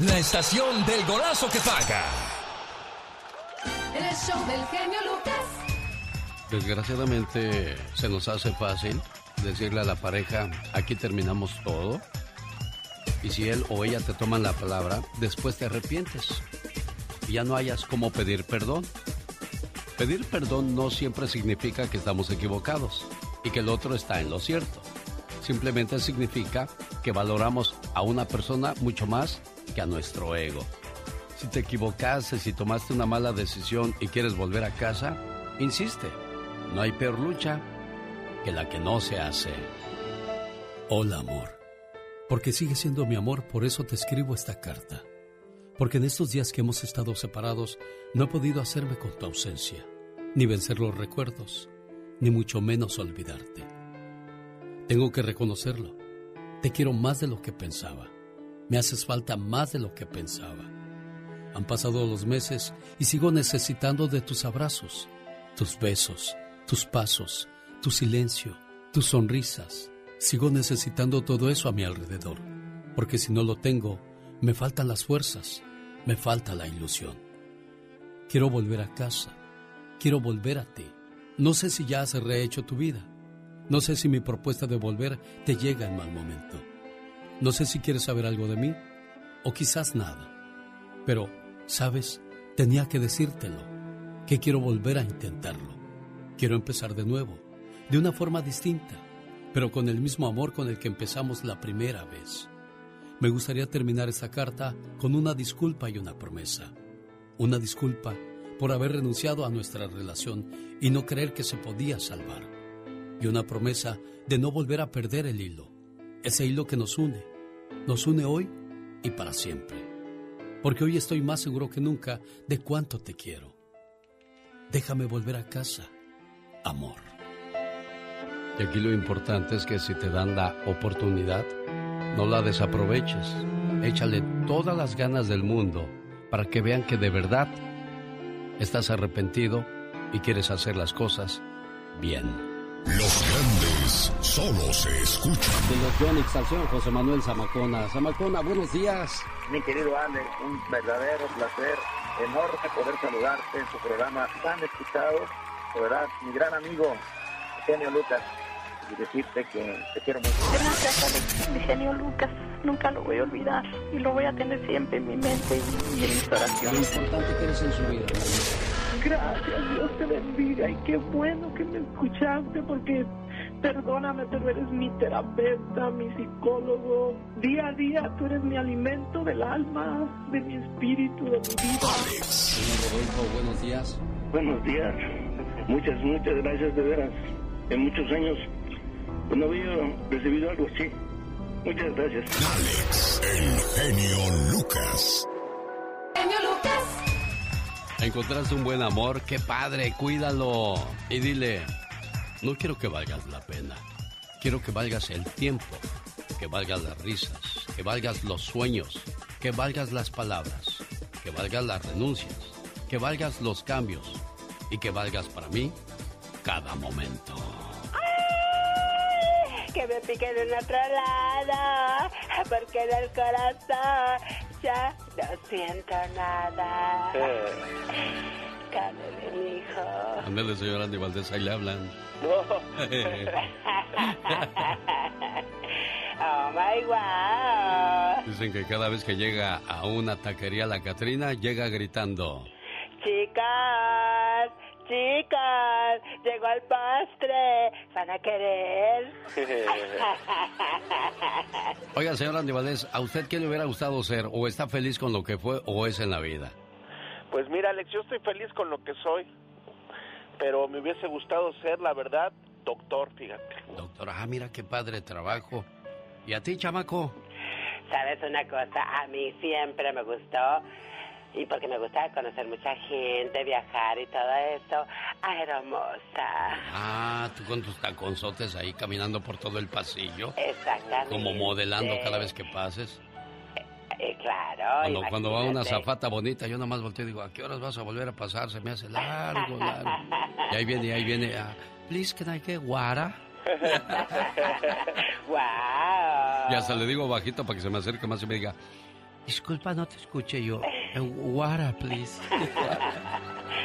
la estación del golazo que paga. El show del genio Lucas. Desgraciadamente se nos hace fácil decirle a la pareja, aquí terminamos todo. Y si él o ella te toman la palabra, después te arrepientes. Y ya no hayas cómo pedir perdón. Pedir perdón no siempre significa que estamos equivocados y que el otro está en lo cierto. Simplemente significa que valoramos a una persona mucho más que a nuestro ego. Si te equivocaste, si tomaste una mala decisión y quieres volver a casa, insiste. No hay peor lucha que la que no se hace. Hola amor. Porque sigue siendo mi amor, por eso te escribo esta carta. Porque en estos días que hemos estado separados, no he podido hacerme con tu ausencia, ni vencer los recuerdos, ni mucho menos olvidarte. Tengo que reconocerlo. Te quiero más de lo que pensaba. Me haces falta más de lo que pensaba. Han pasado los meses y sigo necesitando de tus abrazos, tus besos, tus pasos, tu silencio, tus sonrisas. Sigo necesitando todo eso a mi alrededor, porque si no lo tengo, me faltan las fuerzas, me falta la ilusión. Quiero volver a casa, quiero volver a ti. No sé si ya has rehecho tu vida, no sé si mi propuesta de volver te llega en mal momento. No sé si quieres saber algo de mí, o quizás nada. Pero, ¿sabes? Tenía que decírtelo, que quiero volver a intentarlo. Quiero empezar de nuevo, de una forma distinta, pero con el mismo amor con el que empezamos la primera vez. Me gustaría terminar esta carta con una disculpa y una promesa. Una disculpa por haber renunciado a nuestra relación y no creer que se podía salvar. Y una promesa de no volver a perder el hilo, ese hilo que nos une, nos une hoy y para siempre. Porque hoy estoy más seguro que nunca de cuánto te quiero. Déjame volver a casa, amor. Y aquí lo importante es que si te dan la oportunidad, no la desaproveches. Échale todas las ganas del mundo para que vean que de verdad estás arrepentido y quieres hacer las cosas bien. Los grandes solo se escuchan. De los Yonix Salción, José Manuel Zamacona. Zamacona, buenos días. Mi querido Alex, un verdadero placer, enorme poder saludarte en tu programa tan escuchado. De verdad, mi gran amigo, Genio Lucas, y decirte que te quiero mucho. Gracias, Alex, mi genio Lucas. Nunca lo voy a olvidar y lo voy a tener siempre en mi mente y, en mis Lo oraciones. importante que eres en su vida. Gracias, Dios te bendiga y qué bueno que me escuchaste porque perdóname, pero eres mi terapeuta, mi psicólogo. Día a día tú eres mi alimento del alma, de mi espíritu, de mi vida. Señor Rodolfo, buenos días. Buenos días. Muchas, muchas gracias de veras. En muchos años pues, no había recibido algo así. Muchas gracias. Alex, el genio Lucas. Genio Lucas. Encontraste un buen amor, qué padre, cuídalo. Y dile, no quiero que valgas la pena, quiero que valgas el tiempo, que valgas las risas, que valgas los sueños, que valgas las palabras, que valgas las renuncias, que valgas los cambios y que valgas para mí cada momento. Que me piquen en otro lado, porque en el corazón ya no siento nada. Cállate, mi hijo. Ándale, señor Andy Valdés, ahí le hablan. Oh my wow. Dicen que cada vez que llega a una taquería la Catrina, llega gritando. Chicas, chicas, llegó el postre. ¿Van a querer? Oiga, señor Andy Valdés, ¿a usted qué le hubiera gustado ser? ¿O está feliz con lo que fue o es en la vida? Pues mira, Alex, yo estoy feliz con lo que soy, pero me hubiese gustado ser, la verdad, doctor, fíjate. Doctor, ah, mira qué padre trabajo. ¿Y a ti, chamaco? ¿Sabes una cosa? A mí siempre me gustó, y porque me gustaba conocer mucha gente, viajar y todo eso, a hermosa. Ah, tú con tus taconzotes ahí caminando por todo el pasillo. Exactamente. Como modelando cada vez que pases. Eh, claro. Cuando, cuando va una zafata bonita, yo nada más volteo y digo, ¿a qué horas vas a volver a pasar? Se me hace largo, largo. Y ahí viene, ahí viene, ah, please, can I get water? wow. Y hasta le digo bajito para que se me acerque más y me diga, Disculpa, no te escuché yo. Eh, water, please.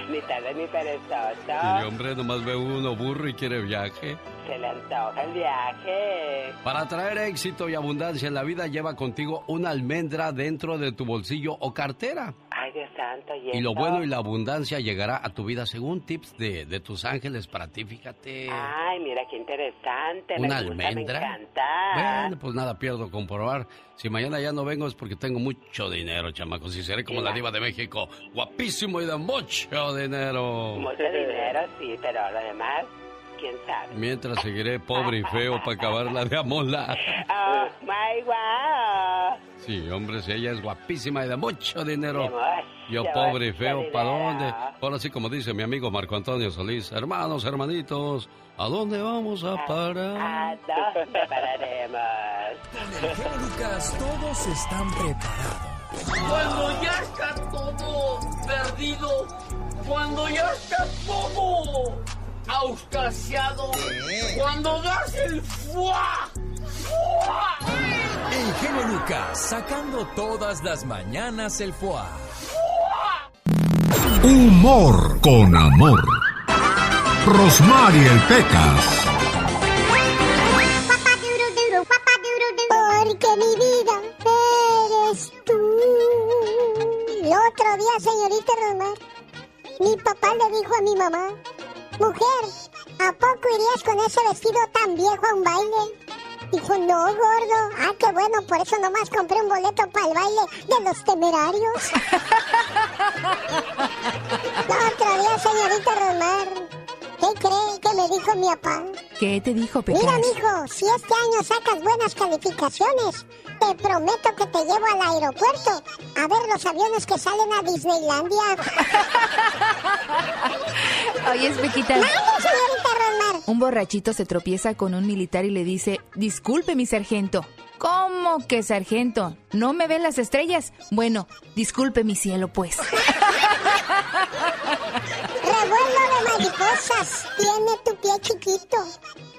ni tarde ni perezoso. Sí, hombre, nomás ve uno burro y quiere viaje. Se le antoja el viaje. Para traer éxito y abundancia en la vida, lleva contigo una almendra dentro de tu bolsillo o cartera. Ay, Dios santo. Y, lo bueno y la abundancia llegará a tu vida según tips de, de tus ángeles para ti, fíjate. Ay, mira qué interesante. ¿Una me gusta, almendra? Me encanta. Bueno, pues nada pierdo comprobar. Si mañana ya no vengo es porque tengo mucho dinero, chamacos. Y seré como la diva de México. Guapísimo y de mucho dinero. Mucho dinero, sí, pero lo demás, quién sabe. Mientras seguiré pobre y feo para acabarla de amolar. Oh, my wow. Sí, hombre, si ella es guapísima y de mucho dinero. De mucho, Yo pobre y feo, ¿para dónde? Ahora sí, como dice mi amigo Marco Antonio Solís, hermanos, hermanitos, ¿a dónde vamos a parar? ¿A dónde pararemos? Con el genio Lucas todos están preparados. Cuando ya está todo perdido, cuando ya está todo auscasiado, cuando das el fuá, fuá. El genio Lucas sacando todas las mañanas el foie. Humor con amor. Rosmarie Pecas. Porque mi vida eres tú. El otro día, señorita Romar, mi papá le dijo a mi mamá, mujer, ¿a poco irías con ese vestido tan viejo a un baile? Dijo, no, gordo. Ah, qué bueno, por eso nomás compré un boleto para el baile de los temerarios. El otro día, señorita Romar, ¿qué cree que me dijo mi papá? ¿Qué te dijo, Pecas? Mira, mijo, si este año sacas buenas calificaciones, te prometo que te llevo al aeropuerto a ver los aviones que salen a Disneylandia. Oye, Pequita. ¡Mande, señorita Rosmar! Un borrachito se tropieza con un militar y le dice, disculpe mi sargento. ¿Cómo que sargento? ¿No me ven las estrellas? Bueno, disculpe mi cielo, pues. Revuelo de mariposas tiene tu pie chiquito.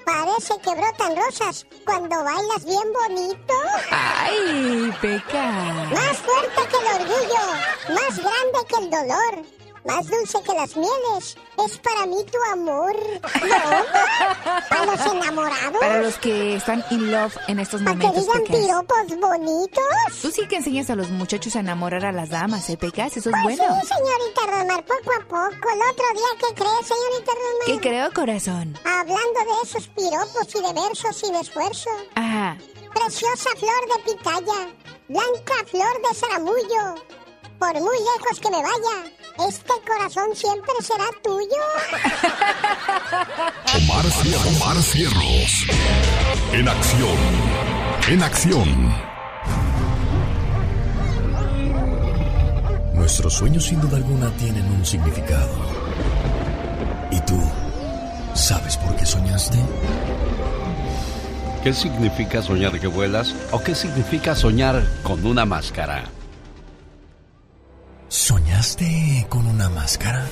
Parece que brotan rosas cuando bailas bien bonito. ¡Ay, Peca! Más fuerte que el orgullo, más grande que el dolor, más dulce que las mieles. Es para mí tu amor. ¿No? Para los enamorados. Para los que están in love en estos Para que momentos, digan piropos bonitos. Tú sí que enseñas a los muchachos a enamorar a las damas, ¿eh, Pecas? Eso es Pues bueno. sí, señorita Rosmar, poco a poco. El otro día, ¿qué crees, señorita Rosmar? ¿Qué creo, corazón? Hablando de esos piropos y de versos y de esfuerzo. Ajá. Preciosa flor de pitaya, blanca flor de zaramullo. Por muy lejos que me vaya, este corazón siempre será tuyo. Omar, Cier- Omar Cierros. En acción. En acción. Nuestros sueños sin duda alguna tienen un significado. ¿Y tú sabes por qué soñaste? ¿Qué significa soñar que vuelas o qué significa soñar con una máscara? ¿Soñaste con una máscara?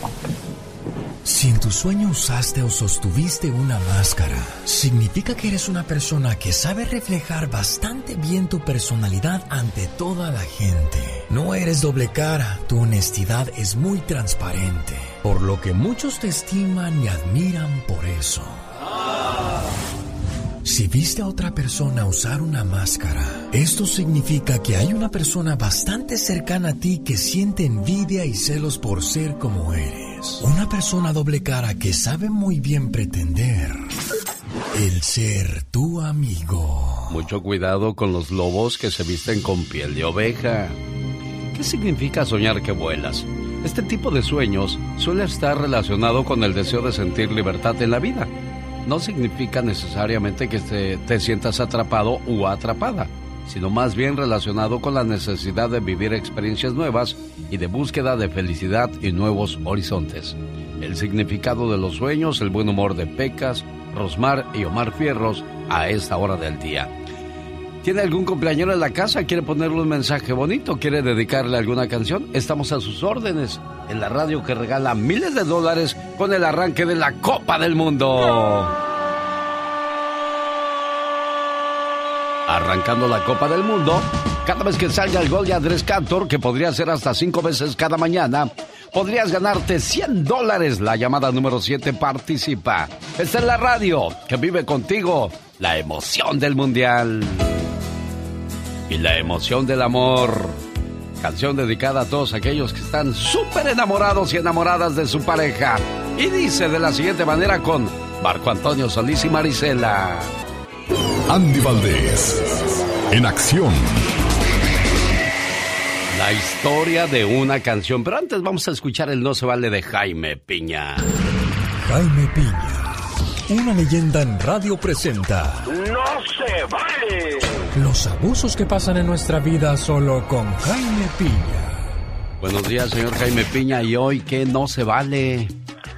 Si en tu sueño usaste o sostuviste una máscara, significa que eres una persona que sabe reflejar bastante bien tu personalidad ante toda la gente. No eres doble cara, tu honestidad es muy transparente, por lo que muchos te estiman y admiran por eso. Si viste a otra persona usar una máscara, esto significa que hay una persona bastante cercana a ti que siente envidia y celos por ser como eres. Una persona doble cara que sabe muy bien pretender el ser tu amigo. Mucho cuidado con los lobos que se visten con piel de oveja. ¿Qué significa soñar que vuelas? Este tipo de sueños suele estar relacionado con el deseo de sentir libertad en la vida. No significa necesariamente que te, te sientas atrapado o atrapada, sino más bien relacionado con la necesidad de vivir experiencias nuevas y de búsqueda de felicidad y nuevos horizontes. El significado de los sueños, el buen humor de Pecas, Rosmar y Omar Fierros a esta hora del día. ¿Tiene algún cumpleañero en la casa? ¿Quiere ponerle un mensaje bonito? ¿Quiere dedicarle alguna canción? Estamos a sus órdenes en la radio que regala miles de dólares con el arranque de la Copa del Mundo. arrancando la Copa del Mundo. Cada vez que salga el gol de Andrés Cantor, que podría ser hasta cinco veces cada mañana, podrías ganarte 100 dólares. La llamada número 7 participa. Esta es la radio que vive contigo la emoción del mundial y la emoción del amor. Canción dedicada a todos aquellos que están súper enamorados y enamoradas de su pareja. Y dice de la siguiente manera con Marco Antonio Solís y Marisela. Andy Valdés, en acción. La historia de una canción. Pero antes vamos a escuchar el No se vale de Jaime Piña. Jaime Piña, una leyenda en radio presenta. ¡No se vale! Los abusos que pasan en nuestra vida solo con Jaime Piña. Buenos días, señor Jaime Piña. ¿Y hoy qué no se vale?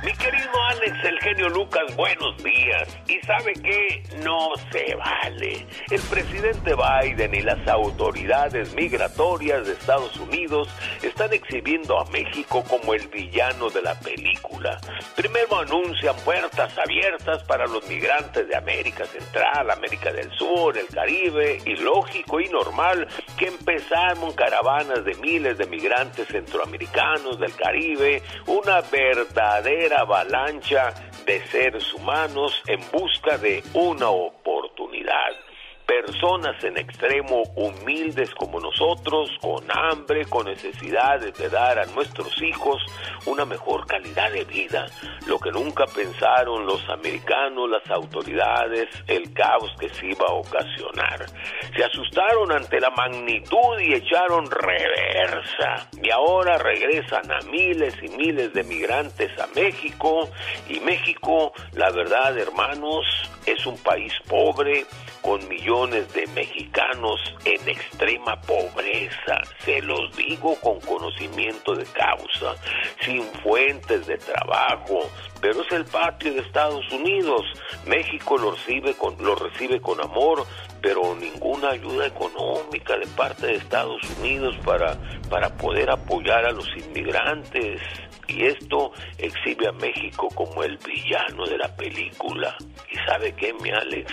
Mi querido Alex, el genio Lucas, buenos días. ¿Y sabe qué? No se vale. El presidente Biden y las autoridades migratorias de Estados Unidos están exhibiendo a México como el villano de la película. Primero anuncian puertas abiertas para los migrantes de América Central, América del Sur, el Caribe, y lógico y normal que empezaron caravanas de miles de migrantes centroamericanos del Caribe, una verdadera avalancha de seres humanos en busca de una oportunidad. Personas en extremo humildes como nosotros, con hambre, con necesidades de dar a nuestros hijos una mejor calidad de vida. Lo que nunca pensaron los americanos, las autoridades, el caos que se iba a ocasionar. Se asustaron ante la magnitud y echaron reversa. Y ahora regresan a miles y miles de migrantes a México. Y México, la verdad, hermanos, es un país pobre con millones de mexicanos en extrema pobreza. Se los digo con conocimiento de causa, sin fuentes de trabajo. Pero es el patio de Estados Unidos. México lo recibe con, lo recibe con amor, pero ninguna ayuda económica de parte de Estados Unidos para, para poder apoyar a los inmigrantes. Y esto exhibe a México como el villano de la película. ¿Y sabe qué, mi Alex?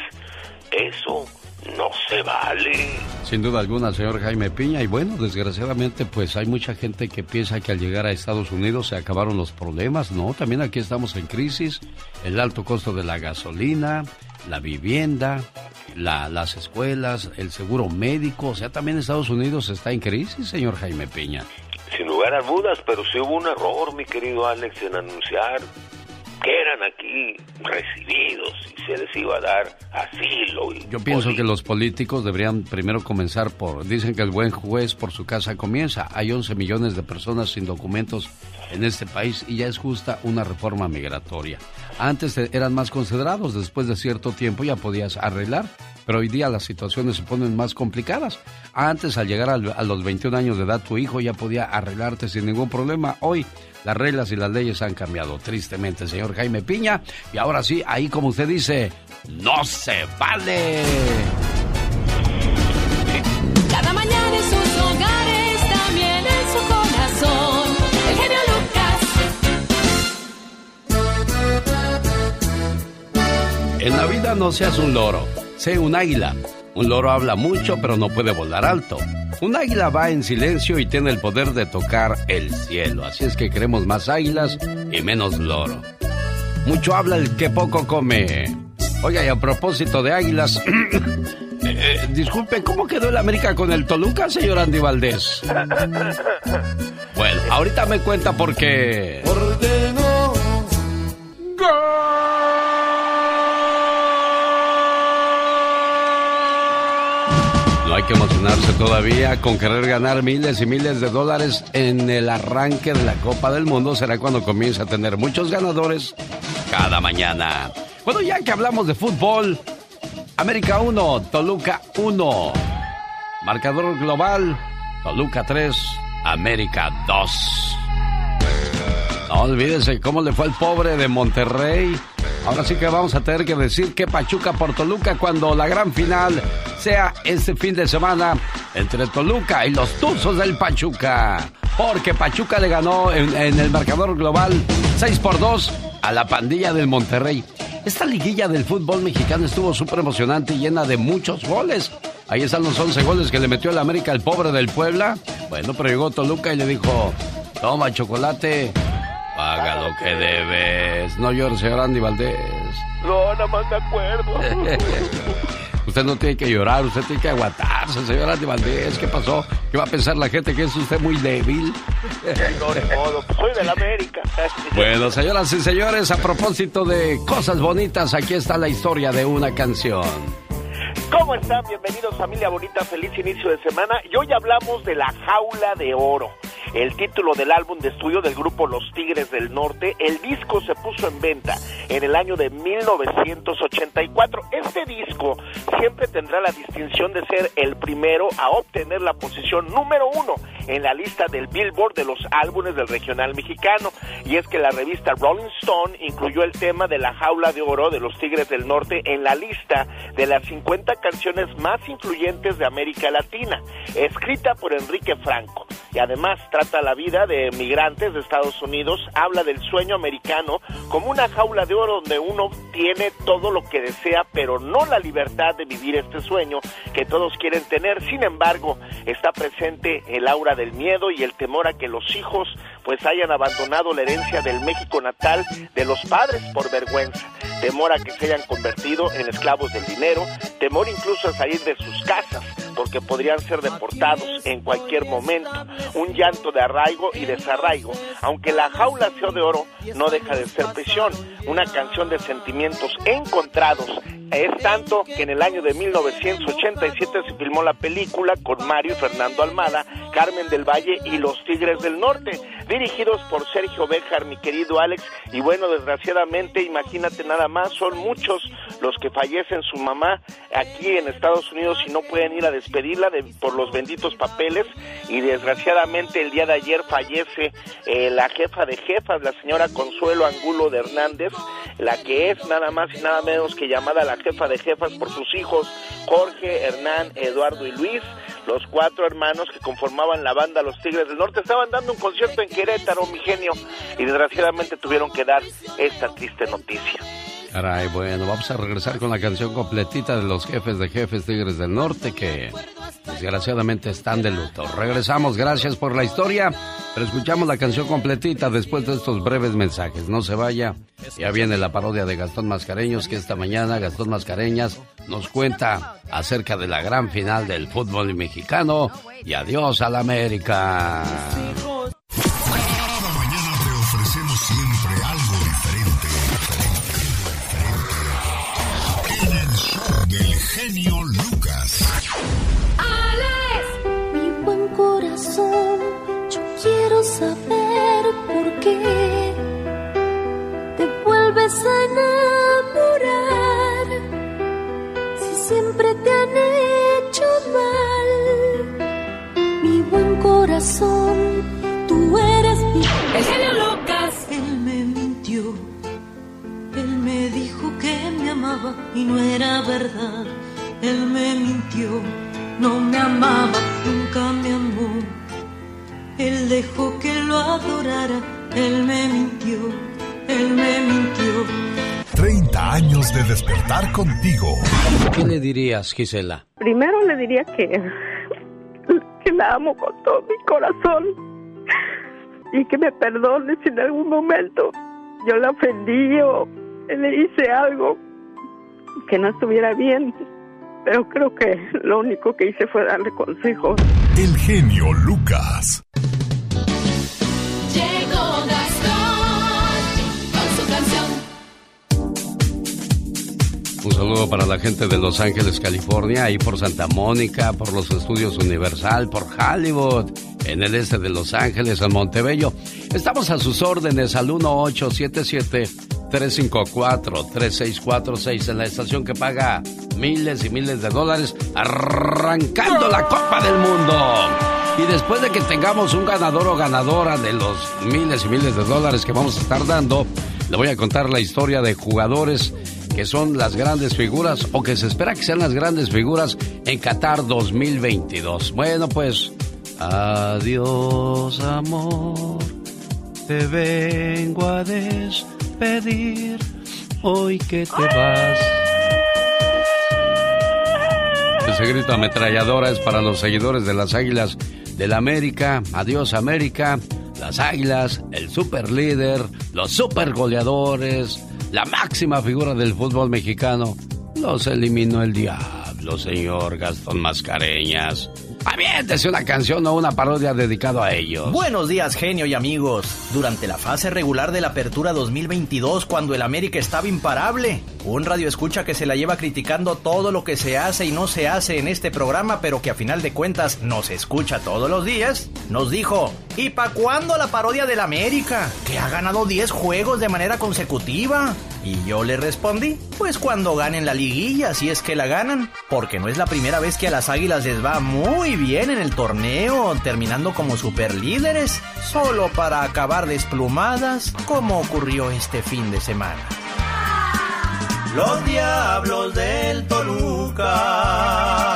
Eso no se vale. Sin duda alguna, señor Jaime Piña. Y bueno, desgraciadamente, pues hay mucha gente que piensa que al llegar a Estados Unidos se acabaron los problemas. No, también aquí estamos en crisis. El alto costo de la gasolina, la vivienda, la- las escuelas, el seguro médico. O sea, también Estados Unidos está en crisis, señor Jaime Piña. Sin lugar a dudas, pero sí hubo un error, mi querido Alex, en anunciar que eran aquí recibidos y se les iba a dar asilo. Y Yo pienso que los políticos deberían primero comenzar por... Dicen que el buen juez por su casa comienza. Hay 11 millones de personas sin documentos en este país y ya es justa una reforma migratoria. Antes eh, eran más considerados, después de cierto tiempo ya podías arreglar, pero hoy día las situaciones se ponen más complicadas. Antes al llegar a los 21 años de edad tu hijo ya podía arreglarte sin ningún problema. Hoy las reglas y las leyes han cambiado tristemente, señor Jaime Piña. Y ahora sí, ahí como usted dice, no se vale. Cada mañana en sus hogares, también en su corazón. El genio Lucas. En la vida no seas un loro, sé un águila. Un loro habla mucho pero no puede volar alto. Un águila va en silencio y tiene el poder de tocar el cielo. Así es que queremos más águilas y menos loro. Mucho habla el que poco come. Oiga, y a propósito de águilas, eh, eh, disculpe, ¿cómo quedó el América con el Toluca, señor Andy Valdés? Bueno, ahorita me cuenta por qué. No hay que emocionarse todavía con querer ganar miles y miles de dólares en el arranque de la Copa del Mundo. Será cuando comience a tener muchos ganadores cada mañana. Bueno, ya que hablamos de fútbol, América 1, Toluca 1. Marcador global, Toluca 3, América 2. No cómo le fue al pobre de Monterrey. Ahora sí que vamos a tener que decir que Pachuca por Toluca cuando la gran final sea este fin de semana entre Toluca y los Tuzos del Pachuca. Porque Pachuca le ganó en, el marcador global 6 por 2 a la pandilla del Monterrey. Esta liguilla del fútbol mexicano estuvo súper emocionante y llena de muchos goles. Ahí están los 11 goles que le metió el América al pobre del Puebla. Bueno, pero llegó Toluca y le dijo, toma chocolate, paga lo que debes. No llores, señor Andy Valdés. No, nada más me acuerdo. Usted no tiene que llorar, usted tiene que aguantarse, señor Andy Valdés. ¿Qué pasó? ¿Qué va a pensar la gente que es usted muy débil? No, de modo, pues soy del América. Bueno, señoras y señores, a propósito de cosas bonitas, aquí está la historia de una canción. ¿Cómo están? Bienvenidos familia bonita, feliz inicio de semana. Y hoy hablamos de la jaula de oro el título del álbum de estudio del grupo Los Tigres del Norte. El disco se puso en venta en el año de 1984. Este disco siempre tendrá la distinción de ser el primero a obtener la posición número uno en la lista del Billboard de los álbumes del regional mexicano. Y es que la revista Rolling Stone incluyó el tema de la jaula de oro de los Tigres del Norte en la lista de las 50 canciones más influyentes de América Latina, escrita por Enrique Franco. Y además trata la vida de migrantes de Estados Unidos, habla del sueño americano como una jaula de oro donde uno tiene todo lo que desea, pero no la libertad de vivir este sueño que todos quieren tener. Sin embargo, está presente el aura del miedo y el temor a que los hijos pues hayan abandonado la herencia del México natal de los padres por vergüenza, temor a que se hayan convertido en esclavos del dinero, temor incluso a salir de sus casas porque podrían ser deportados en cualquier momento, un llanto de arraigo y desarraigo, aunque la jaula sea de oro no deja de ser prisión, una canción de sentimientos encontrados es tanto que en el año de 1987 se filmó la película con Mario y Fernando Almada, Carmen del Valle y Los Tigres del Norte, dirigidos por Sergio Béjar, mi querido Alex. Y bueno, desgraciadamente, imagínate nada más, son muchos los que fallecen su mamá aquí en Estados Unidos y no pueden ir a despedirla por los benditos papeles. Y desgraciadamente el día de ayer fallece eh, la jefa de jefas, la señora Consuelo Angulo de Hernández, la que es nada más y nada menos que llamada la jefa de jefas por sus hijos Jorge, Hernán, Eduardo y Luis, los cuatro hermanos que conformaban la banda Los Tigres del Norte. Estaban dando un concierto en Querétaro, mi genio, y desgraciadamente tuvieron que dar esta triste noticia. Caray, bueno, vamos a regresar con la canción completita de los jefes de jefes Tigres del Norte que desgraciadamente están de luto. Regresamos, gracias por la historia, pero escuchamos la canción completita después de estos breves mensajes. No se vaya, ya viene la parodia de Gastón Mascareños que esta mañana Gastón Mascareñas nos cuenta acerca de la gran final del fútbol mexicano y adiós a la América. Genio Lucas. Alex, mi buen corazón, yo quiero saber por qué te vuelves a enamorar si siempre te han hecho mal. Mi buen corazón, tú eres mi el genio Lucas. Él me mintió. Él me dijo que me amaba y no era verdad él me mintió, no me amaba, nunca me amó. Él dejó que lo adorara, él me mintió, él me mintió. 30 años de despertar contigo. ¿Qué le dirías, Gisela? Primero le diría que, que la amo con todo mi corazón y que me perdone si en algún momento yo la ofendí o le hice algo que no estuviera bien pero creo que lo único que hice fue darle consejos. El genio Lucas. Llegó Gastón con su canción. Un saludo para la gente de Los Ángeles, California, ahí por Santa Mónica, por los estudios Universal, por Hollywood, en el este de Los Ángeles, en Montebello. Estamos a sus órdenes al 1877 354-3646 en la estación que paga miles y miles de dólares arrancando la Copa del Mundo. Y después de que tengamos un ganador o ganadora de los miles y miles de dólares que vamos a estar dando, le voy a contar la historia de jugadores que son las grandes figuras o que se espera que sean las grandes figuras en Qatar 2022. Bueno, pues adiós amor, te vengo a des hoy que te vas. Ese grito ametralladora es para los seguidores de las Águilas del América. Adiós América. Las Águilas, el super líder, los super goleadores, la máxima figura del fútbol mexicano. Los eliminó el diablo, señor Gastón Mascareñas. Aviéntese una canción o una parodia dedicado a ellos. Buenos días, genio y amigos. Durante la fase regular de la Apertura 2022, cuando el América estaba imparable, un radio escucha que se la lleva criticando todo lo que se hace y no se hace en este programa, pero que a final de cuentas nos escucha todos los días, nos dijo: ¿Y pa' cuándo la parodia del América? Que ha ganado 10 juegos de manera consecutiva. Y yo le respondí: Pues cuando ganen la liguilla, si es que la ganan, porque no es la primera vez que a las águilas les va muy bien en el torneo, terminando como superlíderes, solo para acabar desplumadas, como ocurrió este fin de semana. Los diablos del Toluca.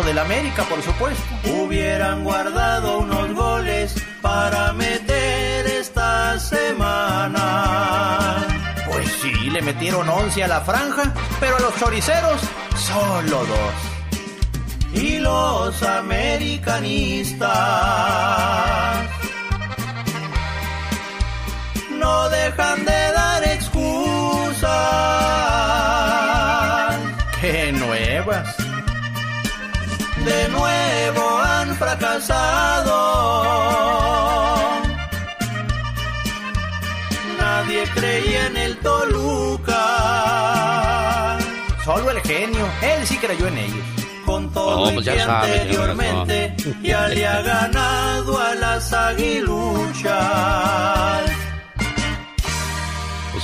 Hablando del América, por supuesto. Hubieran guardado unos goles para meter esta semana. Pues sí, le metieron 11 a la franja, pero a los choriceros solo dos. Y los americanistas no dejan de dar excusas. ¡Qué nuevas! De nuevo han fracasado. Nadie creía en el Toluca. Solo el genio, él sí creyó en ellos. Con todo y pues ya que sabe, señor anteriormente ya le ha ganado a las aguiluchas.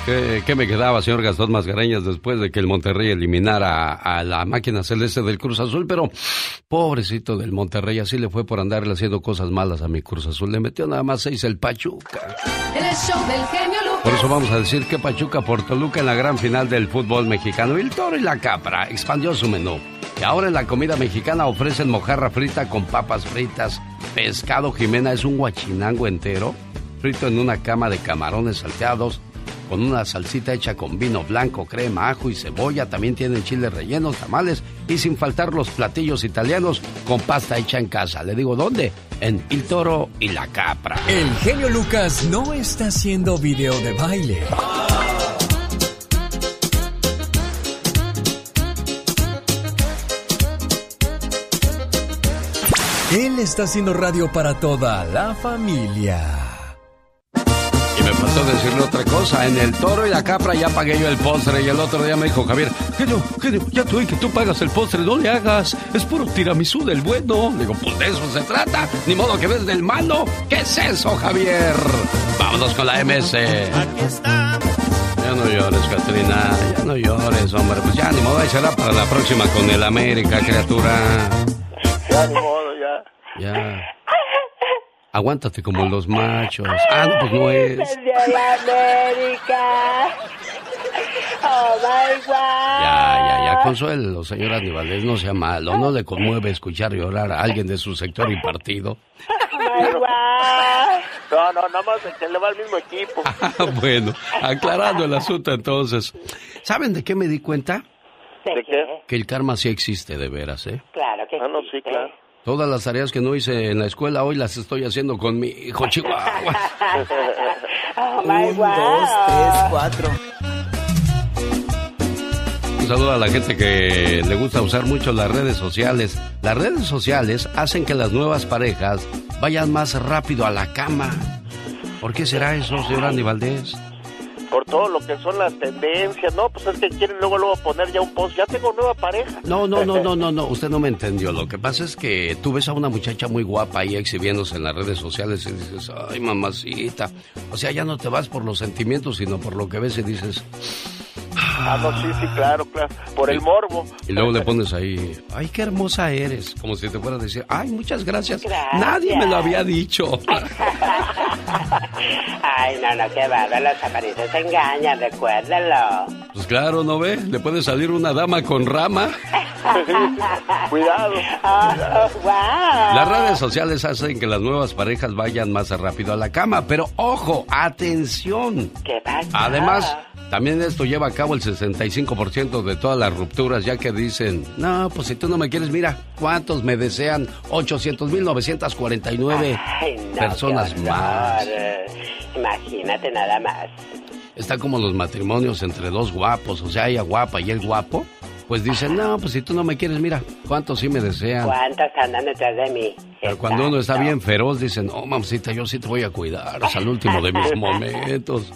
¿Qué, qué me quedaba, señor Gastón Mascareñas, después de que el Monterrey eliminara a, a la máquina celeste del Cruz Azul? Pero, pobrecito del Monterrey, así le fue por andarle haciendo cosas malas a mi Cruz Azul. Le metió nada más seis el Pachuca. El show del genio Lucas. Por eso vamos a decir que Pachuca por Toluca en la gran final del fútbol mexicano. El toro y la capra expandió su menú. Y ahora en la comida mexicana ofrecen mojarra frita con papas fritas. Pescado Jimena es un guachinango entero, frito en una cama de camarones salteados, con una salsita hecha con vino blanco, crema, ajo y cebolla. También tienen chiles rellenos, tamales y sin faltar los platillos italianos con pasta hecha en casa. Le digo, ¿dónde? En El Toro y la Capra. El genio Lucas no está haciendo video de baile. Él está haciendo radio para toda la familia. Faltó decirle otra cosa. En el toro y la capra ya pagué yo el postre. Y el otro día me dijo Javier, genio, genio, ya tú que tú pagas el postre, no le hagas. Es puro tiramisú del bueno. Le digo, pues de eso se trata. Ni modo que ves del malo. ¿Qué es eso, Javier? Vámonos con la MS. Aquí está. Ya no llores, Katrina. Ya no llores, hombre. Pues ya, ni modo, ahí será para la próxima con el América, criatura. Ya, ni modo, ya. Ya. Aguántate como los machos. Ah, no, pues no es. La América. Oh my God. Ya, ya, ya, consuelo, señor Aníbal, no sea malo, no le conmueve escuchar llorar a alguien de su sector y partido. Oh my God. No, no, nada más de que le va al mismo equipo. Ah, bueno, aclarando el asunto entonces. ¿Saben de qué me di cuenta? ¿De qué? Que el karma sí existe de veras, ¿eh? Claro que Ah, no, sí, claro. Todas las tareas que no hice en la escuela hoy las estoy haciendo con mi hijo Chihuahua. Oh my Un, dos, tres, cuatro. Un saludo a la gente que le gusta usar mucho las redes sociales. Las redes sociales hacen que las nuevas parejas vayan más rápido a la cama. ¿Por qué será eso, señor Andy Valdés? Por todo lo que son las tendencias, ¿no? Pues es que quieren luego, luego poner ya un post. Ya tengo nueva pareja. No, no, no, no, no, no, usted no me entendió. Lo que pasa es que tú ves a una muchacha muy guapa ahí exhibiéndose en las redes sociales y dices, ay, mamacita. O sea, ya no te vas por los sentimientos, sino por lo que ves y dices... Ah, no, sí, sí, claro, claro. Por el morbo. Y luego le pones ahí, ay, qué hermosa eres. Como si te fuera a decir, ay, muchas gracias. Gracias. Nadie me lo había dicho. Ay, no, no, qué bárbaro. Los apariencias engañan, recuérdalo. Pues claro, ¿no ve? Le puede salir una dama con rama. Cuidado. wow. Las redes sociales hacen que las nuevas parejas vayan más rápido a la cama, pero ojo, atención. ¿Qué pasa? Además, también esto lleva a cabo el 65% de todas las rupturas, ya que dicen, no, pues si tú no me quieres, mira, ¿cuántos me desean? 800.949 Ay, no, personas más. Imagínate nada más. Está como los matrimonios entre dos guapos, o sea, ella guapa y él guapo. Pues dicen, no, pues si tú no me quieres, mira, ¿cuántos sí me desean? ¿Cuántos andan detrás de mí? Pero cuando uno está bien feroz, dicen, oh, mamacita, yo sí te voy a cuidar hasta el último de mis momentos.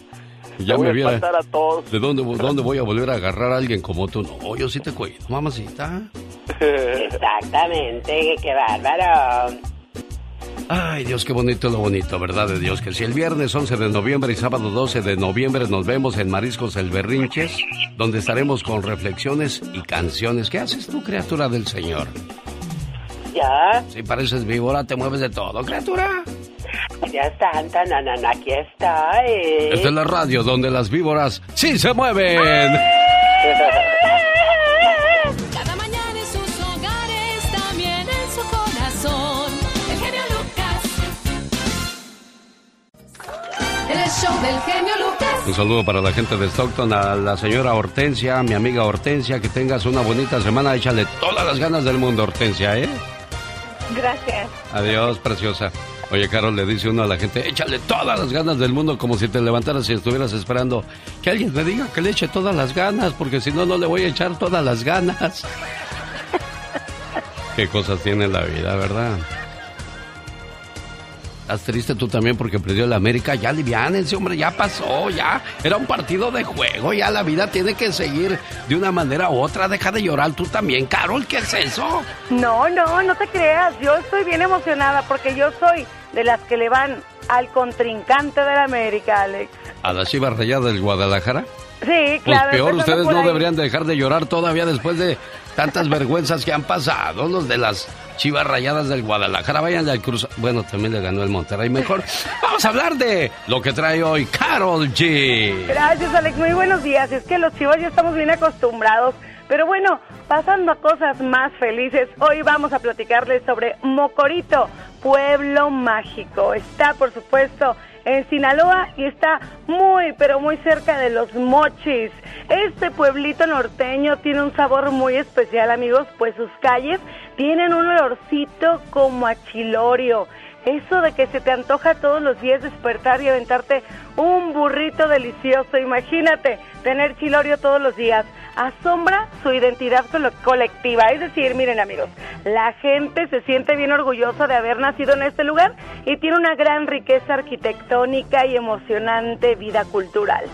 Ya voy me a viera. a todos. ¿De dónde, dónde voy a volver a agarrar a alguien como tú? No, yo sí te cuido, mamacita. Exactamente, qué bárbaro. Ay, Dios, qué bonito lo bonito, ¿verdad de Dios? Que si el viernes 11 de noviembre y sábado 12 de noviembre nos vemos en Mariscos El Berrinches, donde estaremos con reflexiones y canciones. ¿Qué haces tú, criatura del Señor? ¿Ya? Si pareces víbora, te mueves de todo, criatura. No, no, no, aquí estoy. Esta es la radio donde las víboras sí se mueven. En el show del genio Lucas. Un saludo para la gente de Stockton, a la señora Hortensia, mi amiga Hortensia, que tengas una bonita semana. Échale todas las ganas del mundo, Hortensia, ¿eh? Gracias. Adiós, preciosa. Oye, Carol, le dice uno a la gente, échale todas las ganas del mundo como si te levantaras y estuvieras esperando que alguien me diga que le eche todas las ganas, porque si no, no le voy a echar todas las ganas. Qué cosas tiene la vida, ¿verdad? ¿Estás triste tú también porque perdió el América? Ya aliviánense, hombre, ya pasó, ya. Era un partido de juego, ya la vida tiene que seguir de una manera u otra. Deja de llorar tú también, Carol, ¿qué es eso? No, no, no te creas. Yo estoy bien emocionada porque yo soy de las que le van al contrincante de la América, Alex. ¿A la Chivas Rayada del Guadalajara? Sí, Pues claro. peor, empezando ustedes no ahí. deberían dejar de llorar todavía después de tantas vergüenzas que han pasado. Los de las chivas rayadas del Guadalajara, vayan al Cruz. Bueno, también le ganó el Monterrey mejor. Vamos a hablar de lo que trae hoy Carol G. Gracias, Alex. Muy buenos días. Es que los chivos ya estamos bien acostumbrados. Pero bueno, pasando a cosas más felices, hoy vamos a platicarles sobre Mocorito, pueblo mágico. Está, por supuesto, en Sinaloa y está muy, pero muy cerca de los mochis. Este pueblito norteño tiene un sabor muy especial, amigos, pues sus calles tienen un olorcito como a chilorio. Eso de que se te antoja todos los días despertar y aventarte un burrito delicioso. Imagínate tener chilorio todos los días. Asombra su identidad colectiva. Es decir, miren amigos, la gente se siente bien orgullosa de haber nacido en este lugar y tiene una gran riqueza arquitectónica y emocionante vida cultural.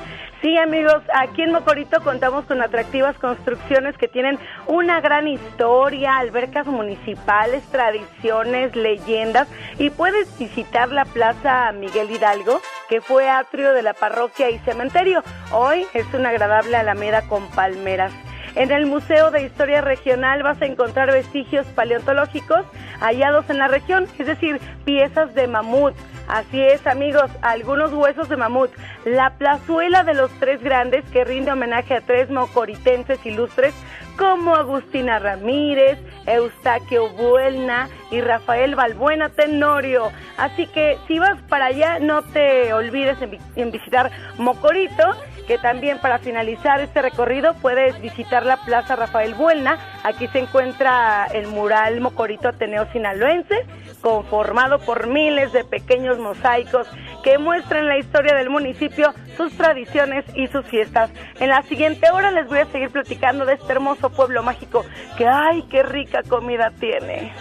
Sí, amigos, aquí en Mocorito contamos con atractivas construcciones que tienen una gran historia, albercas municipales, tradiciones, leyendas y puedes visitar la Plaza Miguel Hidalgo, que fue atrio de la parroquia y cementerio. Hoy es una agradable alameda con palmeras. En el Museo de Historia Regional vas a encontrar vestigios paleontológicos hallados en la región, es decir, piezas de mamut. Así es, amigos, algunos huesos de mamut. La plazuela de los tres grandes que rinde homenaje a tres mocoritenses ilustres como Agustina Ramírez, Eustaquio Buelna y Rafael Balbuena Tenorio. Así que si vas para allá, no te olvides en, en visitar Mocorito, que también para finalizar este recorrido puedes visitar la Plaza Rafael Buelna. Aquí se encuentra el mural Mocorito Ateneo Sinaloense, conformado por miles de pequeños mosaicos que muestran la historia del municipio, sus tradiciones y sus fiestas. En la siguiente hora les voy a seguir platicando de este hermoso pueblo mágico que, ay, qué rica comida tiene.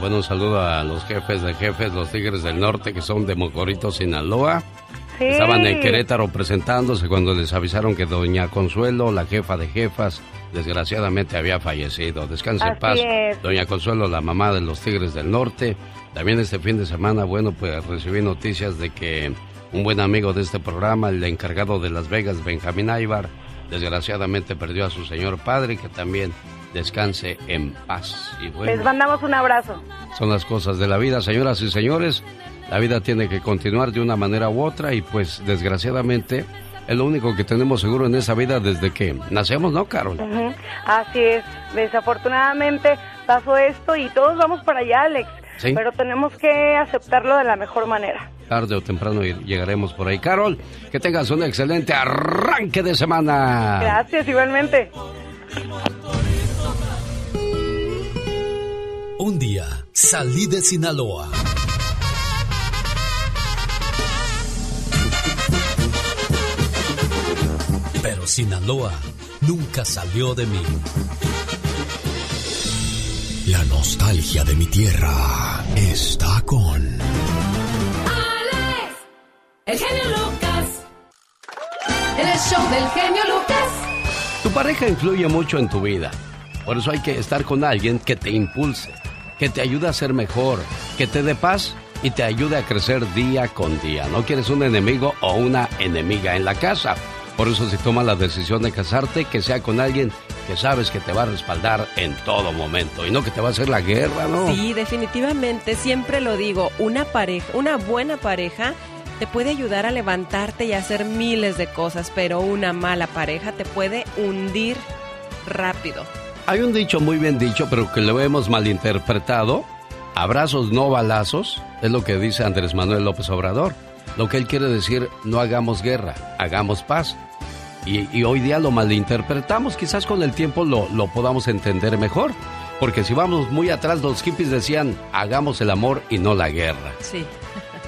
Bueno, un saludo a los jefes de jefes, los Tigres del Norte, que son de Mocorito, Sinaloa. Sí. Estaban en Querétaro presentándose cuando les avisaron que doña Consuelo, la jefa de jefas, desgraciadamente había fallecido. Descanse en paz. es. Doña Consuelo, la mamá de los Tigres del Norte. También este fin de semana, bueno, pues recibí noticias de que un buen amigo de este programa, el encargado de Las Vegas, Benjamín Aybar, desgraciadamente perdió a su señor padre, que también descanse en paz. Y bueno, Les mandamos un abrazo. son las cosas de la vida, señoras y señores. La vida tiene que continuar de una manera u otra y pues desgraciadamente es lo único que tenemos seguro en esa vida desde que nacemos, ¿no, Carol? Así es. Desafortunadamente pasó esto y todos vamos para allá, Alex. Sí. Pero tenemos que aceptarlo de la mejor manera. Tarde o temprano llegaremos por ahí. Carol, que tengas un excelente arranque de semana. Gracias, igualmente. Un día salí de Sinaloa. Pero Sinaloa nunca salió de mí. La nostalgia de mi tierra está con... Alex, el genio Lucas. En el show del genio Lucas. Tu pareja influye mucho en tu vida. Por eso hay que estar con alguien que te impulse, que te ayude a ser mejor, que te dé paz y te ayude a crecer día con día. No quieres un enemigo o una enemiga en la casa. Por eso si tomas la decisión de casarte, que sea con alguien que sabes que te va a respaldar en todo momento y no que te va a hacer la guerra, ¿no? Sí, definitivamente, siempre lo digo, una pareja, una buena pareja te puede ayudar a levantarte y a hacer miles de cosas, pero una mala pareja te puede hundir rápido. Hay un dicho muy bien dicho, pero que lo hemos malinterpretado. Abrazos, no balazos, es lo que dice Andrés Manuel López Obrador. Lo que él quiere decir, no hagamos guerra, hagamos paz. Y, y hoy día lo malinterpretamos, quizás con el tiempo lo, lo podamos entender mejor. Porque si vamos muy atrás, los hippies decían, hagamos el amor y no la guerra. Sí.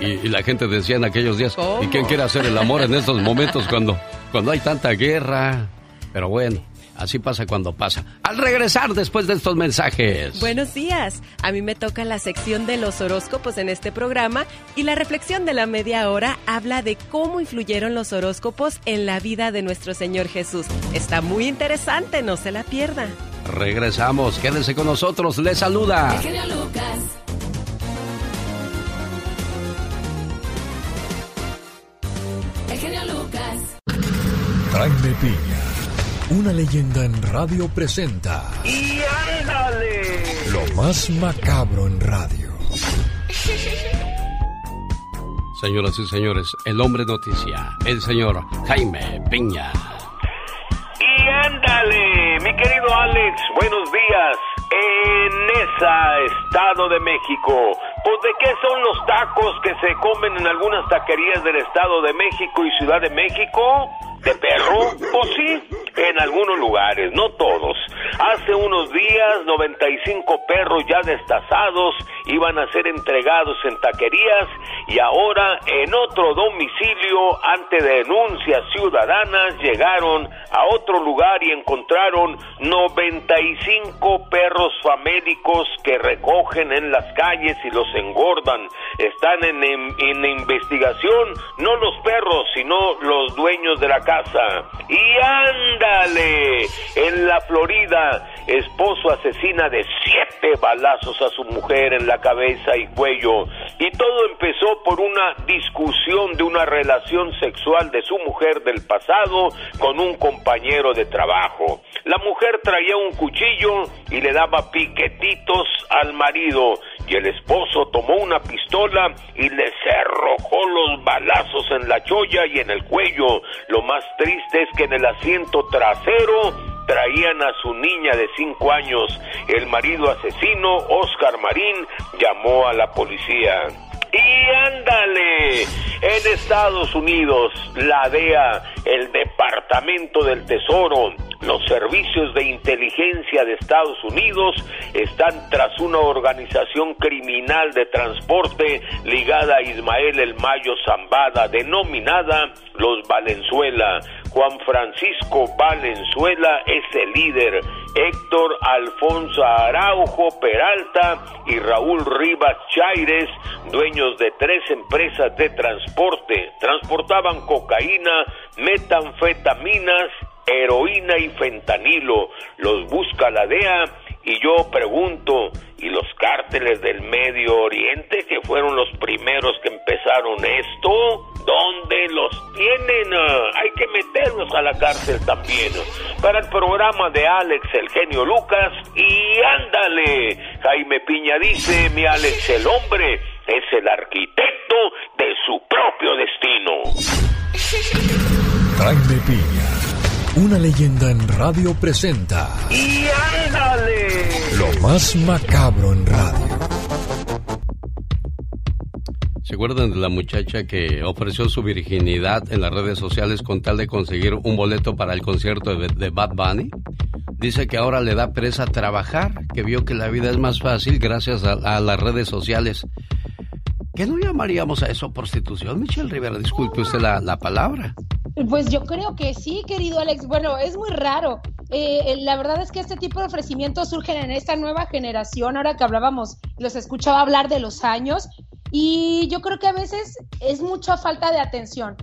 Y, y la gente decía en aquellos días, ¿y quién quiere hacer el amor en estos momentos cuando, cuando hay tanta guerra? Pero bueno, así pasa cuando pasa. Al regresar después de estos mensajes. Buenos días. A mí me toca la sección de los horóscopos en este programa y la reflexión de la media hora habla de cómo influyeron los horóscopos en la vida de nuestro Señor Jesús. Está muy interesante, no se la pierda. Regresamos, quédense con nosotros, les saluda. El genio Lucas. El genio Lucas. Jaime Piña, una leyenda en radio presenta ¡Y ándale! lo más macabro en radio. Señoras y señores, el hombre noticia, el señor Jaime Piña. Y ándale, mi querido Alex, buenos días. En esa Estado de México, pues de qué son los tacos que se comen en algunas taquerías del Estado de México y Ciudad de México? ¿De perro? Pues sí, en algunos lugares, no todos. Hace unos días, 95 perros ya destazados iban a ser entregados en taquerías y ahora en otro domicilio, ante denuncias ciudadanas, llegaron a otro lugar y encontraron 95 perros famélicos que recogen en las calles y los engordan. Están en, en- en investigación no los perros, sino los dueños de la casa. Y ándale, en la Florida, esposo asesina de siete balazos a su mujer en la cabeza y cuello. Y todo empezó por una discusión de una relación sexual de su mujer del pasado con un compañero de trabajo. La mujer traía un cuchillo y le daba piquetitos al marido y el esposo tomó una pistola y le cerrojó los balazos en la cholla y en el cuello. Lo más triste es que en el asiento trasero traían a su niña de cinco años. El marido asesino, Oscar Marín, llamó a la policía. Y ándale, en Estados Unidos, la DEA, el Departamento del Tesoro, los servicios de inteligencia de Estados Unidos están tras una organización criminal de transporte ligada a Ismael El Mayo Zambada, denominada Los Valenzuela. Juan Francisco Valenzuela es el líder. Héctor Alfonso Araujo Peralta y Raúl Rivas Chaires, dueños de tres empresas de transporte, transportaban cocaína, metanfetaminas, heroína y fentanilo. Los busca la DEA y yo pregunto, ¿y los cárteles del Medio Oriente que fueron los primeros que empezaron esto? ¿Dónde los tienen? Ah, hay que meterlos a la cárcel también. Para el programa de Alex, el genio Lucas, y ándale, Jaime Piña dice, mi Alex, el hombre es el arquitecto de su propio destino. Jaime Piña, una leyenda en radio presenta. ¡Y ándale! Lo más macabro en radio. ¿Se acuerdan de la muchacha que ofreció su virginidad en las redes sociales con tal de conseguir un boleto para el concierto de, de Bad Bunny? Dice que ahora le da presa trabajar, que vio que la vida es más fácil gracias a, a las redes sociales. ¿Qué no llamaríamos a eso prostitución, Michelle Rivera? Disculpe usted la, la palabra. Pues yo creo que sí, querido Alex. Bueno, es muy raro. Eh, la verdad es que este tipo de ofrecimientos surgen en esta nueva generación. Ahora que hablábamos, los escuchaba hablar de los años. Y yo creo que a veces es mucha falta de atención.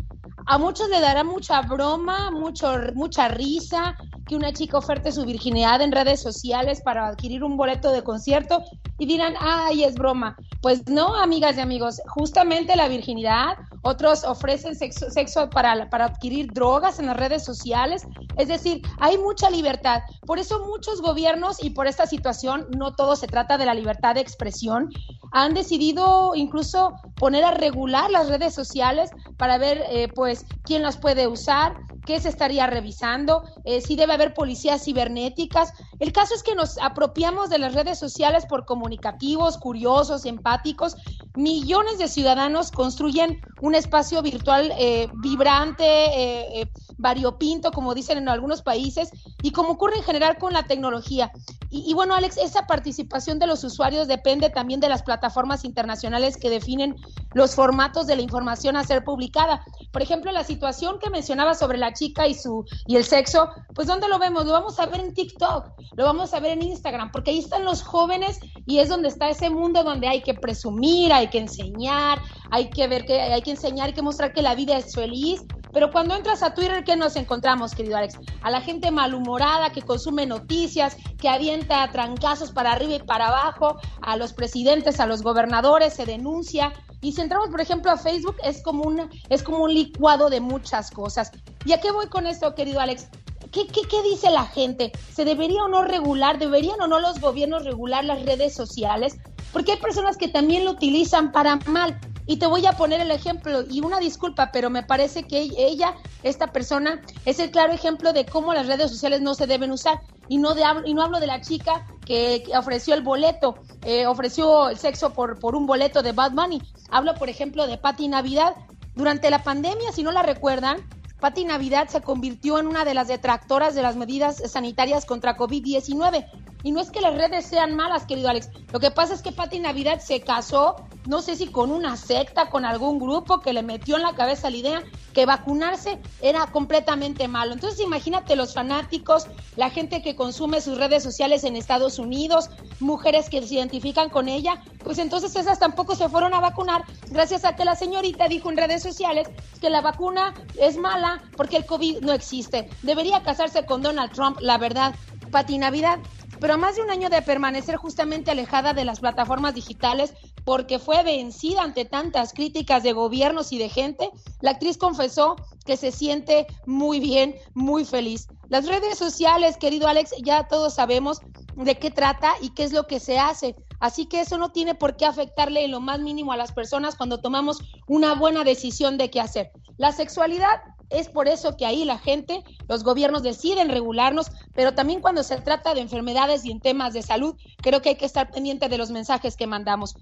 A muchos le dará mucha broma, mucho, mucha risa que una chica oferte su virginidad en redes sociales para adquirir un boleto de concierto y dirán, ay, es broma. Pues no, amigas y amigos, justamente la virginidad, otros ofrecen sexo, sexo para, para adquirir drogas en las redes sociales, es decir, hay mucha libertad. Por eso muchos gobiernos y por esta situación, no todo se trata de la libertad de expresión, han decidido incluso poner a regular las redes sociales para ver, eh, pues, quién las puede usar, qué se estaría revisando, eh, si debe haber policías cibernéticas. El caso es que nos apropiamos de las redes sociales por comunicativos, curiosos, empáticos. Millones de ciudadanos construyen un espacio virtual eh, vibrante, eh, eh, variopinto, como dicen en algunos países, y como ocurre en general con la tecnología. Y, y bueno, Alex, esa participación de los usuarios depende también de las plataformas internacionales que definen los formatos de la información a ser publicada. Por ejemplo, la situación que mencionaba sobre la chica y su y el sexo, pues ¿dónde lo vemos? Lo vamos a ver en TikTok, lo vamos a ver en Instagram, porque ahí están los jóvenes y es donde está ese mundo donde hay que presumir, hay que enseñar, hay que ver que hay que enseñar, hay que mostrar que la vida es feliz. Pero cuando entras a Twitter, ¿qué nos encontramos, querido Alex? A la gente malhumorada que consume noticias, que avienta trancazos para arriba y para abajo, a los presidentes, a los gobernadores, se denuncia. Y si entramos, por ejemplo, a Facebook, es como un, es como un licuado de muchas cosas. ¿Y a qué voy con esto, querido Alex? ¿Qué, qué, qué dice la gente? ¿Se debería o no regular? ¿Deberían o no los gobiernos regular las redes sociales? Porque hay personas que también lo utilizan para mal. Y te voy a poner el ejemplo, y una disculpa, pero me parece que ella, esta persona, es el claro ejemplo de cómo las redes sociales no se deben usar. Y no, de, y no hablo de la chica que, ofreció el boleto, eh, ofreció el sexo por, por un boleto de Bad Bunny. Hablo, por ejemplo, de Patti Navidad. Durante la pandemia, si no la recuerdan, Pati Navidad se convirtió en una de las detractoras de las medidas sanitarias contra COVID-19. Y no es que las redes sean malas, querido Alex. Lo que pasa es que Pati Navidad se casó, no sé si con una secta, con algún grupo que le metió en la cabeza la idea que vacunarse era completamente malo. Entonces imagínate los fanáticos, la gente que consume sus redes sociales en Estados Unidos, mujeres que se identifican con ella, pues entonces esas tampoco se fueron a vacunar gracias a que la señorita dijo en redes sociales que la vacuna es mala porque el COVID no existe. Debería casarse con Donald Trump, la verdad. Pati Navidad, pero a más de un año de permanecer justamente alejada de las plataformas digitales porque fue vencida ante tantas críticas de gobiernos y de gente, la actriz confesó que se siente muy bien, muy feliz. Las redes sociales, querido Alex, ya todos sabemos de qué trata y qué es lo que se hace. Así que eso no tiene por qué afectarle en lo más mínimo a las personas cuando tomamos una buena decisión de qué hacer. La sexualidad es por eso que ahí la gente, los gobiernos deciden regularnos, pero también cuando se trata de enfermedades y en temas de salud, creo que hay que estar pendiente de los mensajes que mandamos.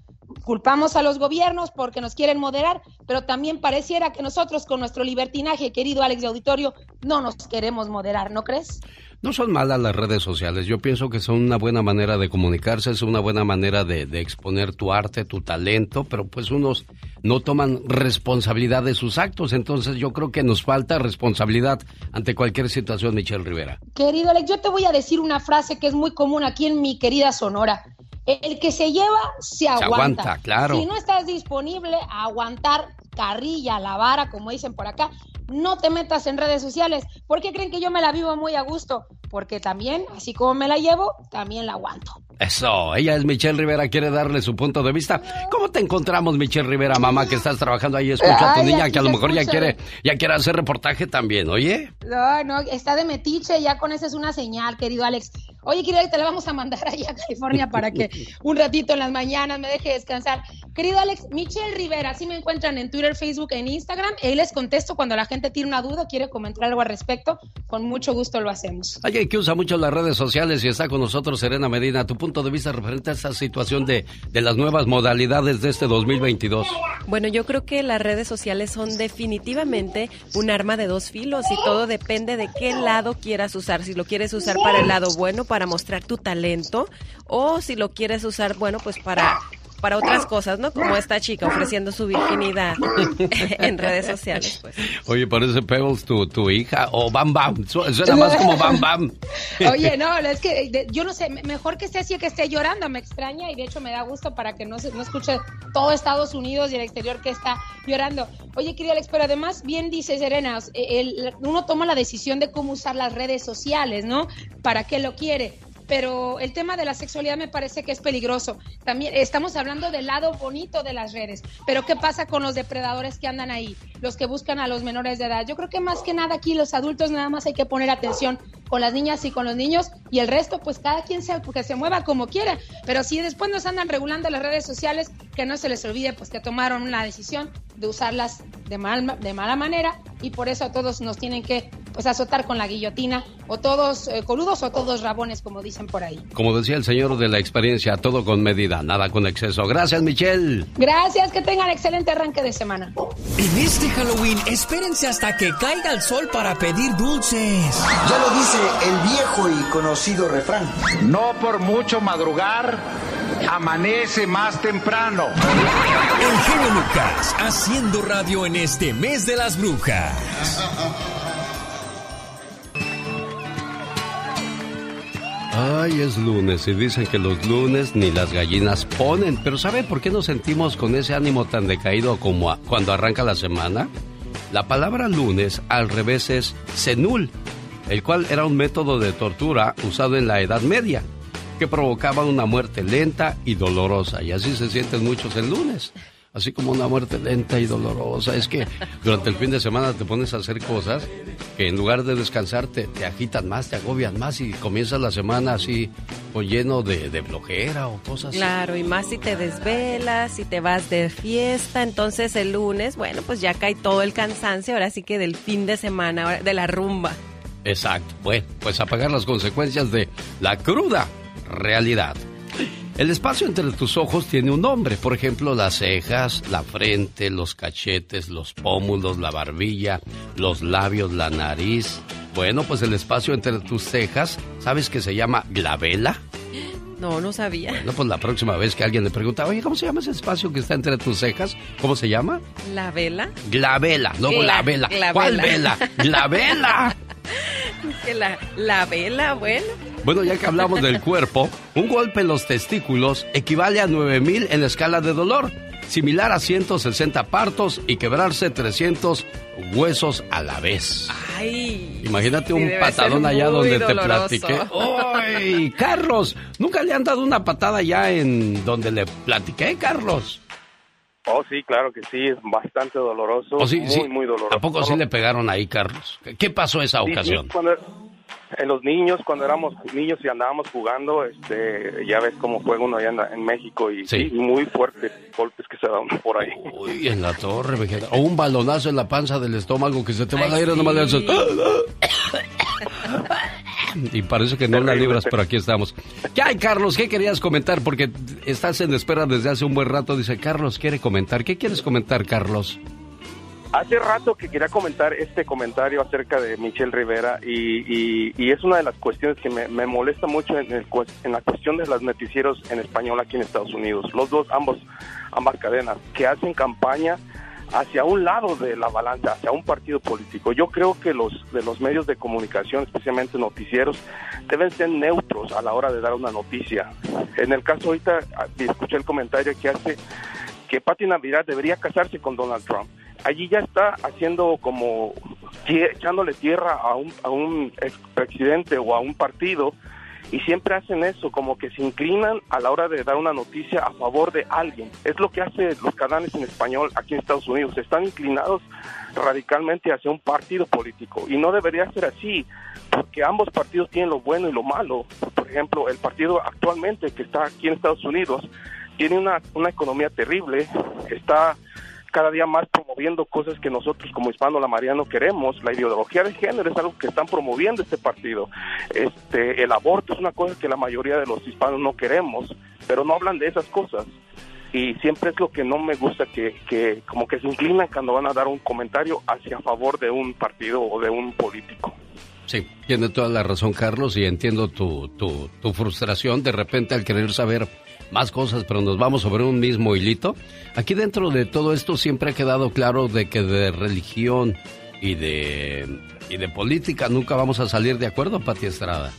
Culpamos a los gobiernos porque nos quieren moderar, pero también pareciera que nosotros con nuestro libertinaje, querido Alex de Auditorio, no nos queremos moderar, ¿no crees? No son malas las redes sociales, yo pienso que son una buena manera de comunicarse, es una buena manera de, de, exponer tu arte, tu talento, pero pues unos no toman responsabilidad de sus actos, entonces yo creo que nos falta responsabilidad ante cualquier situación, Michelle Rivera. Querido Alex, yo te voy a decir una frase que es muy común aquí en mi querida Sonora. El que se lleva, se aguanta. Se aguanta, claro. Si no estás disponible a aguantar carrilla, la vara, como dicen por acá, no te metas en redes sociales. ¿Por qué creen que yo me la vivo muy a gusto? Porque también, así como me la llevo, también la aguanto. Eso, ella es Michelle Rivera, quiere darle su punto de vista. ¿Cómo te encontramos, Michelle Rivera, mamá, que estás trabajando ahí? Escucha a tu niña, que a lo mejor ya quiere, ya quiere hacer reportaje también, ¿oye? No, no, está de metiche, ya con eso es una señal, querido Alex. Oye, querida, te la vamos a mandar allá a California para que un ratito en las mañanas me deje descansar. Querido Alex, Michelle Rivera, así me encuentran en Twitter, Facebook, en Instagram. Ahí les contesto cuando la gente tiene una duda, quiere comentar algo al respecto. Con mucho gusto lo hacemos. Alguien que usa mucho las redes sociales y está con nosotros, Serena Medina. Tu punto de vista referente a esa situación de, de las nuevas modalidades de este 2022. Bueno, yo creo que las redes sociales son definitivamente un arma de dos filos y todo depende de qué lado quieras usar. Si lo quieres usar para el lado bueno, para mostrar tu talento, o si lo quieres usar, bueno, pues para para otras cosas, ¿no? Como esta chica ofreciendo su virginidad en redes sociales, pues. Oye, parece Pebbles tu, tu hija, o Bam Bam, suena más como Bam Bam. Oye, no, es que yo no sé, mejor que esté así que esté llorando, me extraña y de hecho me da gusto para que no, se, no escuche todo Estados Unidos y el exterior que está llorando. Oye, querida Alex, pero además bien dice Serena, el, uno toma la decisión de cómo usar las redes sociales, ¿no? ¿Para qué lo quiere? Pero el tema de la sexualidad me parece que es peligroso. También estamos hablando del lado bonito de las redes, pero ¿qué pasa con los depredadores que andan ahí, los que buscan a los menores de edad? Yo creo que más que nada aquí los adultos nada más hay que poner atención con las niñas y con los niños y el resto pues cada quien se, que se mueva como quiera, pero si después nos andan regulando las redes sociales, que no se les olvide pues que tomaron una decisión de usarlas de, mal, de mala manera y por eso a todos nos tienen que pues azotar con la guillotina o todos eh, coludos o todos rabones como dicen por ahí. Como decía el señor de la experiencia, todo con medida, nada con exceso. Gracias Michelle. Gracias, que tengan excelente arranque de semana. En este Halloween espérense hasta que caiga el sol para pedir dulces. Ya lo dice el viejo y conocido refrán. No por mucho madrugar amanece más temprano. El genio Lucas haciendo radio en este mes de las brujas. Ay, es lunes y dicen que los lunes ni las gallinas ponen. Pero ¿sabe por qué nos sentimos con ese ánimo tan decaído como cuando arranca la semana? La palabra lunes al revés es senul, el cual era un método de tortura usado en la Edad Media que provocaba una muerte lenta y dolorosa. Y así se sienten muchos el lunes. Así como una muerte lenta y dolorosa. Es que durante el fin de semana te pones a hacer cosas que en lugar de descansar te, agitan más, te agobian más y comienzas la semana así o lleno de, de flojera o cosas. Claro, y más si te desvelas, si te vas de fiesta, entonces el lunes, bueno, pues ya cae todo el cansancio, ahora sí que del fin de semana, de la rumba. Exacto, bueno, pues a pagar las consecuencias de la cruda realidad. El espacio entre tus ojos tiene un nombre, por ejemplo, las cejas, la frente, los cachetes, los pómulos, la barbilla, los labios, la nariz. Bueno, pues el espacio entre tus cejas, ¿sabes que se llama glabela? No, no sabía. Bueno, pues la próxima vez que alguien le pregunta, oye, ¿cómo se llama ese espacio que está entre tus cejas? ¿Cómo se llama? ¿La vela? Glabela, no la vela. ¿Cuál vela? ¡La vela! La, la vela, bueno. Bueno, ya que hablamos del cuerpo, un golpe en los testículos equivale a 9000 en la escala de dolor, similar a 160 partos y quebrarse 300 huesos a la vez. Ay. Imagínate un patadón allá donde te platiqué. ¡Ay! Carlos, ¿nunca le han dado una patada allá en donde le platiqué, Carlos? Oh, sí, claro que sí, es bastante doloroso. Oh, sí, muy, muy doloroso. ¿A poco sí le pegaron ahí, Carlos? ¿Qué pasó esa ocasión? en los niños, cuando éramos niños y andábamos jugando, este, ya ves cómo juega uno allá en, México y, muy fuertes golpes que se dan por ahí. Uy, en la torre, O un balonazo en la panza del estómago que se te va a ir nomás de Y parece que no la libras, pero aquí estamos. ¿Qué hay, Carlos? ¿Qué querías comentar? Porque estás en espera desde hace un buen rato. Dice, Carlos quiere comentar. ¿Qué quieres comentar, Carlos? Hace rato que quería comentar este comentario acerca de Michelle Rivera y, es una de las cuestiones que me, molesta mucho en, en, la cuestión de los noticieros en español aquí en Estados Unidos. Los dos, ambos, ambas cadenas, que hacen campaña hacia un lado de la balanza, hacia un partido político. Yo creo que los de los medios de comunicación, especialmente noticieros, deben ser neutros a la hora de dar una noticia. En el caso ahorita ah, escuché el comentario que hace que Pati Navidad debería casarse con Donald Trump. Allí ya está haciendo como echándole tierra a un, a un expresidente o a un partido y siempre hacen eso, como que se inclinan a la hora de dar una noticia a favor de alguien. Es lo que hacen los canales en español aquí en Estados Unidos. Están inclinados radicalmente hacia un partido político y no debería ser así, porque ambos partidos tienen lo bueno y lo malo. Por ejemplo, el partido actualmente que está aquí en Estados Unidos tiene una, una economía terrible, está cada día más promoviendo cosas que nosotros como hispano la María no queremos. La ideología de género es algo que están promoviendo este partido. Este, el aborto es una cosa que la mayoría de los hispanos no queremos, pero no hablan de esas cosas. Y siempre es lo que no me gusta, que, que como que se inclinan cuando van a dar un comentario hacia favor de un partido o de un político. Sí, tiene toda la razón Carlos y entiendo tu, tu, tu frustración de repente al querer saber más cosas, pero nos vamos sobre un mismo hilito. Aquí dentro de todo esto siempre ha quedado claro de que de religión y de, y de política nunca vamos a salir de acuerdo, Pati Estrada.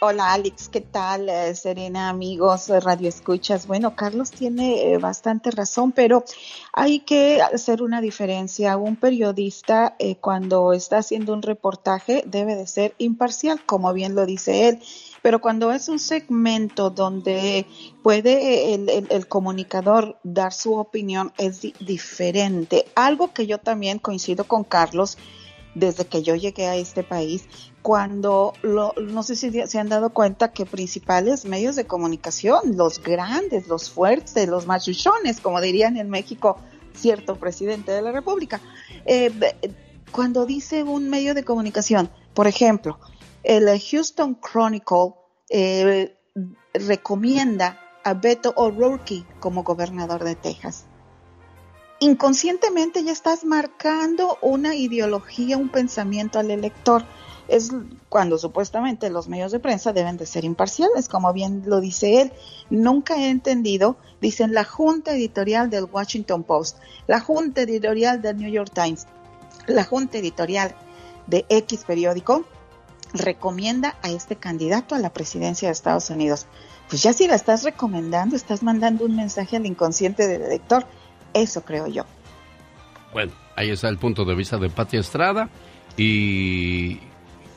hola Alex, ¿qué tal? Eh, Serena, amigos, Radio Escuchas. Bueno, Carlos tiene eh, bastante razón, pero hay que hacer una diferencia. Un periodista eh, cuando está haciendo un reportaje debe de ser imparcial, como bien lo dice él pero cuando es un segmento donde puede el, comunicador dar su opinión es diferente. Algo que yo también coincido con Carlos desde que yo llegué a este país, cuando no sé si se han dado cuenta que principales medios de comunicación, los grandes, los fuertes, los machuchones, como dirían en México cierto presidente de la República, eh, cuando dice un medio de comunicación, por ejemplo, el Houston Chronicle eh, recomienda a Beto O'Rourke como gobernador de Texas. Inconscientemente ya estás marcando una ideología, un pensamiento al elector. Es cuando supuestamente los medios de prensa deben de ser imparciales, como bien lo dice él. Nunca he entendido, dicen la junta editorial del Washington Post, la junta editorial del New York Times, la junta editorial de X periódico, recomienda a este candidato a la presidencia de Estados Unidos. Pues ya si la estás recomendando, estás mandando un mensaje al inconsciente del elector. Eso creo yo. Bueno, ahí está el punto de vista de Pati Estrada y,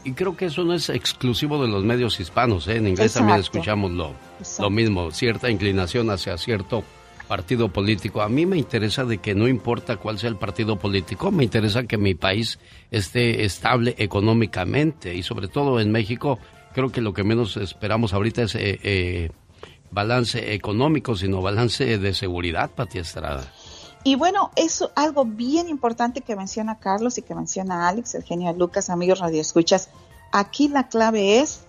y creo que eso no es exclusivo de los medios hispanos. ¿eh? En inglés también escuchamos lo, lo mismo, cierta inclinación hacia cierto partido político. A mí me interesa de que no importa cuál sea el partido político, me interesa que mi país esté estable económicamente y sobre todo en México creo que lo que menos esperamos ahorita es eh, eh, balance económico, sino balance de seguridad, Pati Estrada. Y bueno, eso algo bien importante que menciona Carlos y que menciona Alex, el genio Lucas, amigos radioescuchas. Aquí la clave es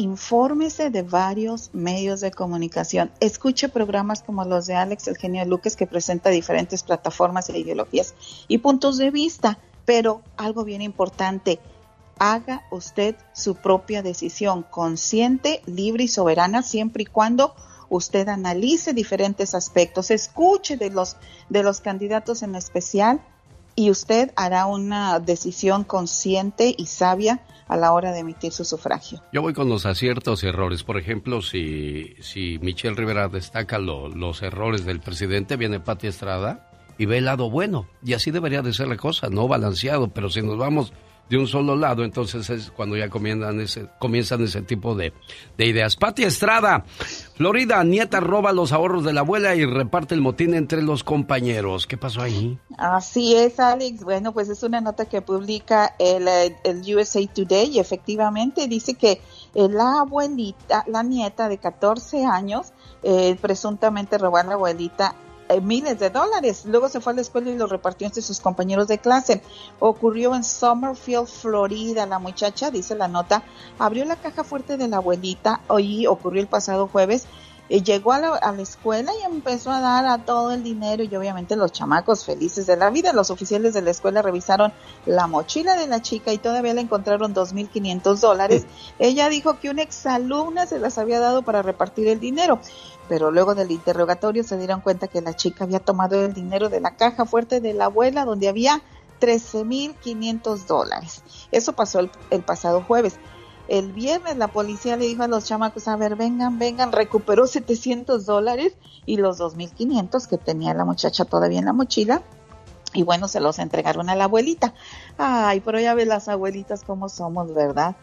infórmese de varios medios de comunicación, escuche programas como los de Alex Eugenio Lucas que presenta diferentes plataformas e ideologías y puntos de vista, pero algo bien importante, haga usted su propia decisión consciente, libre y soberana siempre y cuando usted analice diferentes aspectos, escuche de los de los candidatos en especial y usted hará una decisión consciente y sabia a la hora de emitir su sufragio. Yo voy con los aciertos y errores. Por ejemplo, si, si Michelle Rivera destaca los errores del presidente, viene Pati Estrada y ve el lado bueno. Y así debería de ser la cosa, no balanceado. Pero si nos vamos de un solo lado, entonces es cuando ya comienzan ese, comienzan ese tipo de, de ideas. Pati Estrada, Florida, nieta roba los ahorros de la abuela y reparte el motín entre los compañeros. ¿Qué pasó ahí? Así es, Alex. Bueno, pues es una nota que publica el, el USA Today y efectivamente dice que la abuelita, la nieta de 14 años, eh, presuntamente robó a la abuelita eh, miles de dólares. Luego se fue a la escuela y lo repartió entre sus compañeros de clase. Ocurrió en Summerfield, Florida. La muchacha, dice la nota, abrió la caja fuerte de la abuelita. Hoy ocurrió el pasado jueves. Eh, llegó a la, a la, escuela y empezó a dar a todo el dinero y obviamente los chamacos felices de la vida. Los oficiales de la escuela revisaron la mochila de la chica y todavía le encontraron 2.500 dólares. Ella dijo que una exalumna se las había dado para repartir el dinero pero luego del interrogatorio se dieron cuenta que la chica había tomado el dinero de la caja fuerte de la abuela donde había 13.500 dólares. Eso pasó el, pasado jueves. El viernes la policía le dijo a los chamacos, a ver, vengan, vengan, recuperó 700 dólares y los 2.500 que tenía la muchacha todavía en la mochila. Y bueno, se los entregaron a la abuelita. Ay, pero ya ve las abuelitas cómo somos, ¿verdad?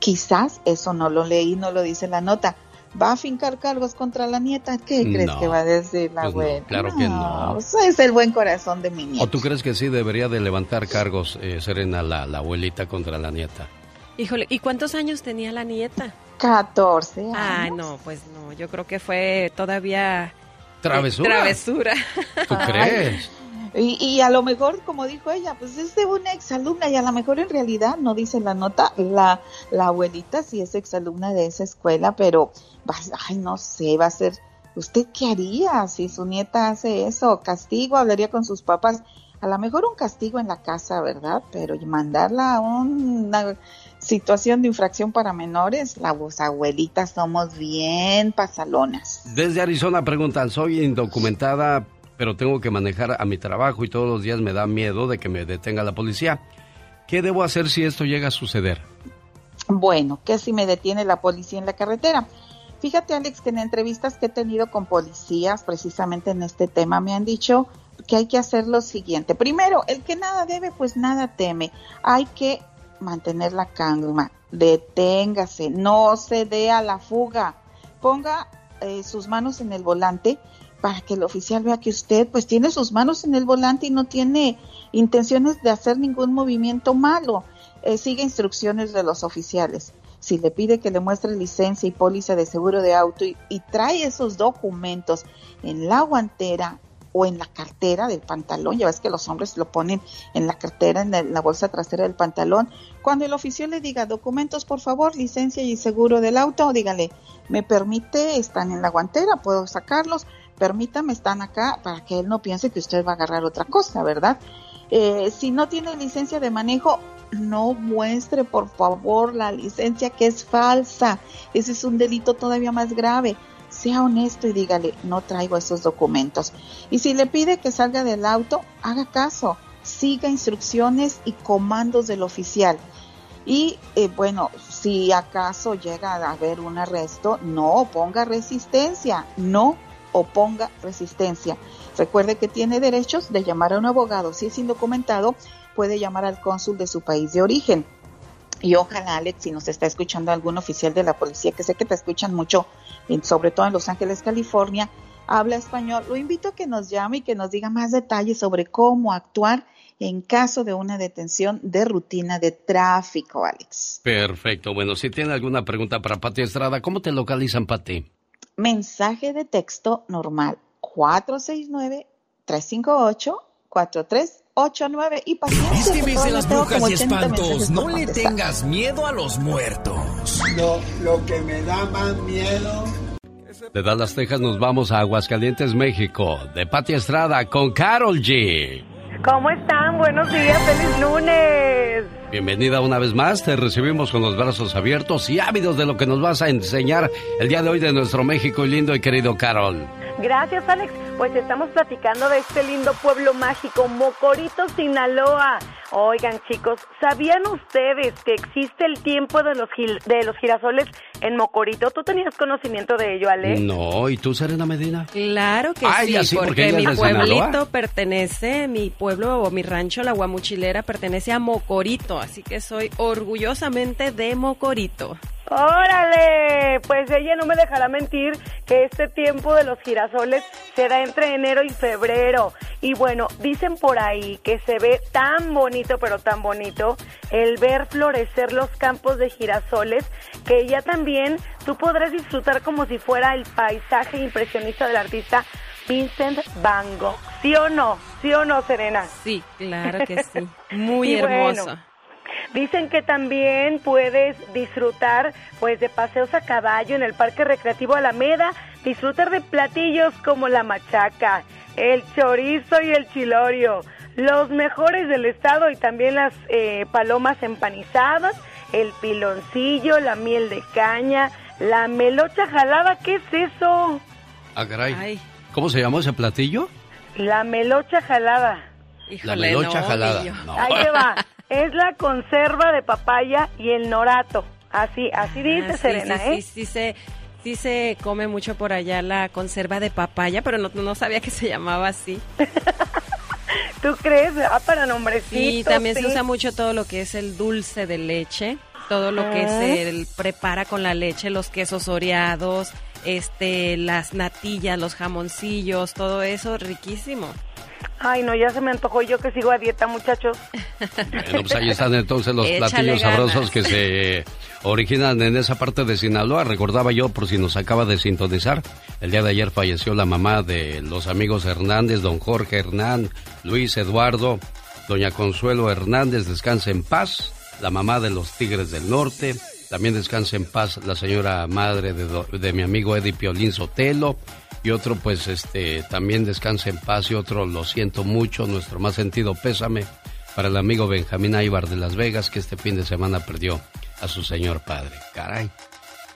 Quizás eso no lo leí, no lo dice la nota va a fincar cargos contra la nieta. ¿Qué crees que va a decir la pues claro que no. Pues es el buen corazón de mi nieta. ¿O tú crees que sí debería de levantar cargos, eh, Serena, la, la abuelita contra la nieta? Híjole, ¿y cuántos años tenía la nieta? 14 años. Ah, no, pues no, yo creo que fue todavía... Travesura. Travesura. ¿Tú crees? Y, y, a lo mejor, como dijo ella, pues es de una exalumna y a lo mejor en realidad no dice la nota, la, la abuelita sí es exalumna de esa escuela, pero, ay, no sé, va a ser, ¿usted qué haría si su nieta hace eso? ¿Castigo? ¿Hablaría con sus papás? A lo mejor un castigo en la casa, ¿verdad? Pero mandarla a una situación de infracción para menores, las abuelitas somos bien pasalonas. Desde Arizona preguntan, soy indocumentada, pero tengo que manejar a mi trabajo y todos los días me da miedo de que me detenga la policía. ¿Qué debo hacer si esto llega a suceder? Bueno, ¿qué si me detiene la policía en la carretera? Fíjate, Alex, que en entrevistas que he tenido con policías precisamente en este tema me han dicho que hay que hacer lo siguiente. Primero, el que nada debe, pues nada teme. Hay que mantener la calma, deténgase, no se dé a la fuga, ponga eh, sus manos en el volante para que el oficial vea que usted pues tiene sus manos en el volante y no tiene intenciones de hacer ningún movimiento malo. Eh, sigue instrucciones de los oficiales. Si le pide que le muestre licencia y póliza de seguro de auto y, y trae esos documentos en la guantera o en la cartera del pantalón, ya ves que los hombres lo ponen en la cartera, en la bolsa trasera del pantalón. Cuando el oficial le diga documentos, por favor, licencia y seguro del auto, dígale, me permite, están en la guantera, puedo sacarlos, permítame, están acá, para que él no piense que usted va a agarrar otra cosa, ¿verdad? Eh, si no tiene licencia de manejo, no muestre por favor la licencia que es falsa. Ese es un delito todavía más grave sea honesto y dígale, no traigo esos documentos. Y si le pide que salga del auto, haga caso, siga instrucciones y comandos del oficial. Y eh, bueno, si acaso llega a haber un arresto, no oponga resistencia, no oponga resistencia. Recuerde que tiene derechos de llamar a un abogado. Si es indocumentado, puede llamar al cónsul de su país de origen. Y ojalá, Alex, si nos está escuchando algún oficial de la policía, que sé que te escuchan mucho, sobre todo en Los Ángeles, California, habla español, lo invito a que nos llame y que nos diga más detalles sobre cómo actuar en caso de una detención de rutina de tráfico, Alex. Perfecto. Bueno, si tiene alguna pregunta para Pati Estrada, ¿cómo te localizan, Pati? Mensaje de texto normal 469 358 43 89 y pacientes. Este mes de las brujas y espantos, no le tengas miedo a los muertos. Lo, lo que me da más miedo. De Dallas, Texas nos vamos a Aguascalientes, México. De Pati Estrada con Carol G. ¿Cómo están? Buenos días, feliz lunes. Bienvenida una vez más, te recibimos con los brazos abiertos y ávidos de lo que nos vas a enseñar el día de hoy de nuestro México lindo y querido Carol. Gracias, Alex. Pues estamos platicando de este lindo pueblo mágico, Mocorito, Sinaloa. Oigan, chicos, ¿sabían ustedes que existe el tiempo de los, de los girasoles en Mocorito? ¿Tú tenías conocimiento de ello, Alex? No, ¿y tú, Serena Medina? Claro que sí, porque, mi pueblito pertenece, mi pueblo o mi rancho, la Guamuchilera, pertenece a Mocorito, así que soy orgullosamente de Mocorito. Órale, pues ella no me dejará mentir que este tiempo de los girasoles se da entre enero y febrero. Y bueno, dicen por ahí que se ve tan bonito, pero tan bonito, el ver florecer los campos de girasoles, que ya también tú podrás disfrutar como si fuera el paisaje impresionista del artista Vincent Van Gogh. ¿Sí o no? ¿Sí o no, Serena? Sí, claro que sí. Muy hermoso. Dicen que también puedes disfrutar pues de paseos a caballo en el Parque Recreativo Alameda, disfrutar de platillos como la machaca, el chorizo y el chilorio, los mejores del estado y también las eh, palomas empanizadas, el piloncillo, la miel de caña, la melocha jalada, ¿qué es eso? Ah, caray. ¿Cómo se llamó ese platillo? La melocha jalada. la melocha jalada. Ahí va. Es la conserva de papaya y el norato. Así, así dice Ah, sí, Serena, sí, ¿eh? Sí, sí, se, sí se come mucho por allá la conserva de papaya, pero no, no sabía que se llamaba así. ¿Tú crees? Ah, para nombrecitos. Sí, también sí. se usa mucho todo lo que es el dulce de leche, todo lo que Ah. se prepara con la leche, los quesos oreados, este, las natillas, los jamoncillos, todo eso, riquísimo. Ay, no, ya se me antojó yo que sigo a dieta, muchachos. Bueno, pues ahí están entonces los Échale platillos ganas. sabrosos que se originan en esa parte de Sinaloa. Recordaba yo, por si nos acaba de sintonizar, el día de ayer falleció la mamá de los amigos Hernández, don Jorge Hernán, Luis Eduardo, doña Consuelo Hernández, descanse en paz, la mamá de los Tigres del Norte. También descanse en paz la señora madre de, do- de mi amigo Eddie Piolín Sotelo. Y otro, pues, este, también descanse en paz. Y otro, lo siento mucho, nuestro más sentido pésame para el amigo Benjamín Aybar de Las Vegas, que este fin de semana perdió a su señor padre. Caray.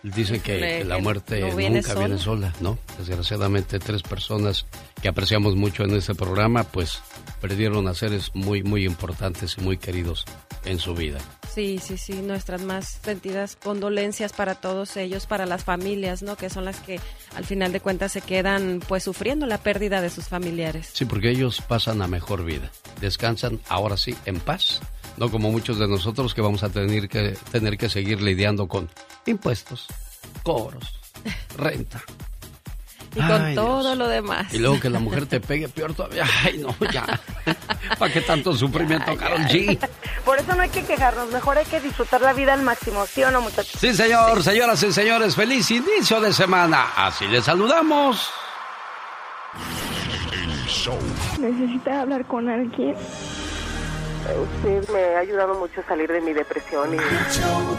Dice que, la muerte no viene nunca viene sola, ¿no? Desgraciadamente, tres personas que apreciamos mucho en este programa, pues perdieron a seres muy, muy importantes y muy queridos en su vida. Sí, sí, sí, nuestras más sentidas condolencias para todos ellos, para las familias, ¿no? Que son las que al final de cuentas se quedan pues sufriendo la pérdida de sus familiares. Sí, porque ellos pasan a mejor vida. Descansan ahora sí en paz. No como muchos de nosotros que vamos a tener que, tener que seguir lidiando con impuestos, cobros, renta. Y con Ay, todo lo demás. Y luego que la mujer te pegue peor todavía. Ay, no, ya. ¿Para qué tanto sufrimiento, Carol G? Por eso no hay que quejarnos, mejor hay que disfrutar la vida al máximo, ¿sí o no, muchachos? Sí, señor, señoras y señores, feliz inicio de semana. Así les saludamos. Necesita hablar con alguien. Usted me ha ayudado mucho a salir de mi depresión y... El show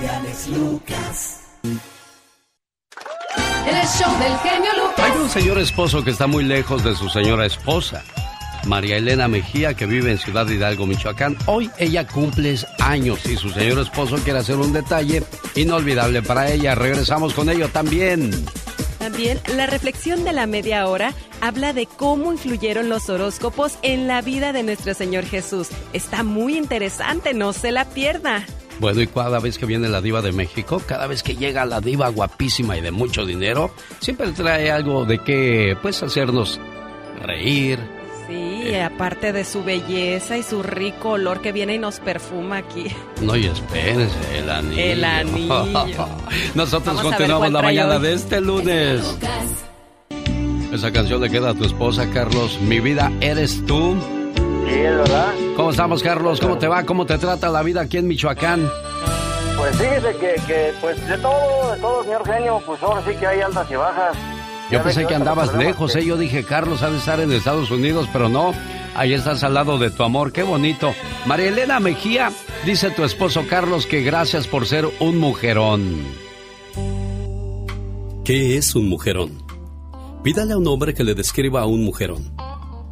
del genio Lucas. Hay un señor esposo que está muy lejos de su señora esposa, María Elena Mejía, que vive en Ciudad Hidalgo, Michoacán. Hoy ella cumple años y su señor esposo quiere hacer un detalle inolvidable para ella. Regresamos con ello también. También la reflexión de la media hora habla de cómo influyeron los horóscopos en la vida de nuestro Señor Jesús. Está muy interesante, no se la pierda. Bueno, y cada vez que viene la diva de México, cada vez que llega la diva guapísima y de mucho dinero, siempre trae algo de que, pues, hacernos reír. Sí, aparte de su belleza y su rico olor que viene y nos perfuma aquí. No, y espérense, el anillo. El anillo. Nosotros Vamos continuamos la mañana hoy. de este lunes. Esa canción le queda a tu esposa, Carlos. Mi vida eres tú. Es verdad. ¿Cómo estamos, Carlos? ¿Cómo te va? ¿Cómo te trata la vida aquí en Michoacán? Pues fíjese que, que, pues de todo, de todo, señor genio, pues ahora sí que hay altas y bajas. Yo Ya pensé que andabas lejos, que- ¿eh? Yo dije, Carlos ha de estar en Estados Unidos, pero no. Ahí estás al lado de tu amor, qué bonito. María Elena Mejía, dice tu esposo Carlos que gracias por ser un mujerón. ¿Qué es un mujerón? Pídale a un hombre que le describa a un mujerón.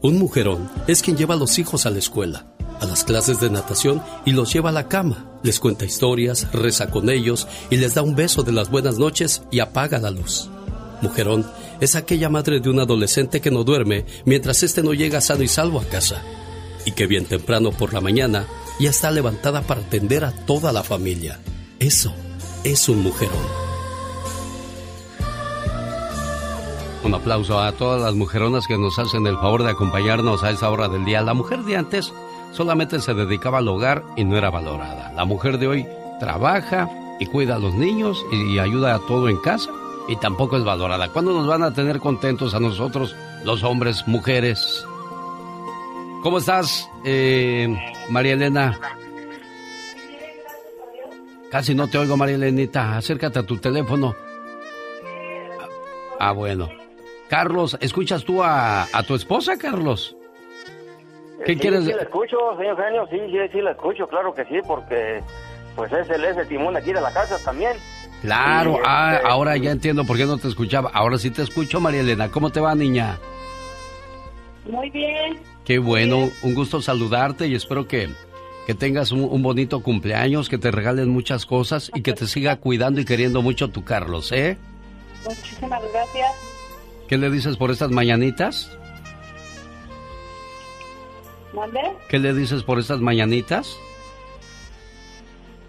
Un mujerón es quien lleva a los hijos a la escuela, a las clases de natación y los lleva a la cama, les cuenta historias, reza con ellos y les da un beso de las buenas noches y apaga la luz. Mujerón es aquella madre de un adolescente que no duerme mientras éste no llega sano y salvo a casa, y que bien temprano por la mañana ya está levantada para atender a toda la familia. Eso es un mujerón. Un aplauso a todas las mujeronas que nos hacen el favor de acompañarnos a esa hora del día. La mujer de antes solamente se dedicaba al hogar y no era valorada. La mujer de hoy trabaja y cuida a los niños y ayuda a todo en casa y tampoco es valorada. ¿Cuándo nos van a tener contentos a nosotros, los hombres, mujeres? ¿Cómo estás, eh, María Elena? Casi no te oigo, María Elenita. Acércate a tu teléfono. Ah, bueno. Carlos, ¿escuchas tú a, a tu esposa, Carlos? ¿Qué sí, quieres? Sí, la escucho, señor genio, sí, sí, sí, la escucho, claro que sí, porque pues es el, es el timón aquí de la casa también. Claro, ah, este, ahora ya entiendo por qué no te escuchaba. Ahora sí te escucho, María Elena. ¿Cómo te va, niña? Muy bien. Qué bueno, un gusto saludarte y espero que, que tengas un, un bonito cumpleaños, que te regalen muchas cosas y que te siga cuidando y queriendo mucho tu Carlos, ¿eh? Muchísimas gracias. ¿Qué le dices por estas mañanitas? ¿Mande? ¿Qué le dices por estas mañanitas?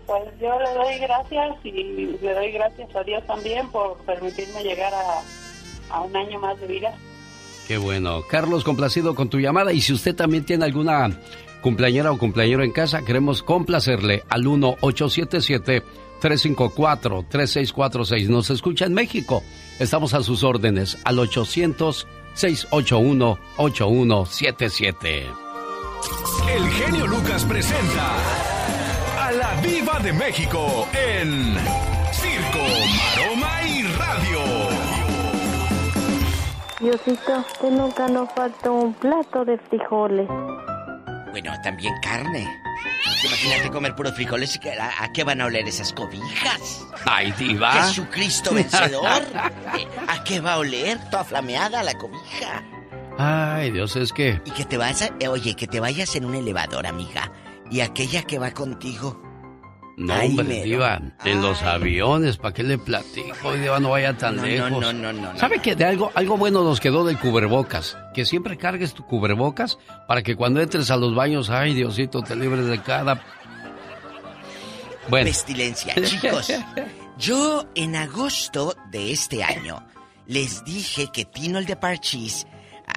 Pues yo le doy gracias y le doy gracias a Dios también por permitirme llegar a, a un año más de vida. Qué bueno. Carlos, complacido con tu llamada. Y si usted también tiene alguna cumpleañera o cumpleañero en casa, queremos complacerle al 1-877-354-3646. Nos escucha en México. Estamos a sus órdenes al 800-681-8177. El genio Lucas presenta a la Viva de México en Circo, Maroma y Radio. Diosito, que nunca nos falta un plato de frijoles. Bueno, también carne. Imagínate comer puros frijoles y que, ¿a, a qué van a oler esas cobijas? ¡Ay, diva! Jesucristo vencedor. Eh, ¿A qué va a oler? Toda flameada la cobija. Ay, Dios, es que... Y que te vas a... eh, oye, que te vayas en un elevador, amiga. Y aquella que va contigo. No, Ay, hombre. Diva, en los aviones, ¿para qué le platico? Diva, no vaya tan No, lejos. no, no, no, no. ¿Sabe que de algo, algo bueno nos quedó del cubrebocas? Que siempre cargues tu cubrebocas para que cuando entres a los baños, ay, Diosito, te libres de cada... Bueno. Pestilencia, chicos. Yo en agosto de este año les dije que Tino el de Parchís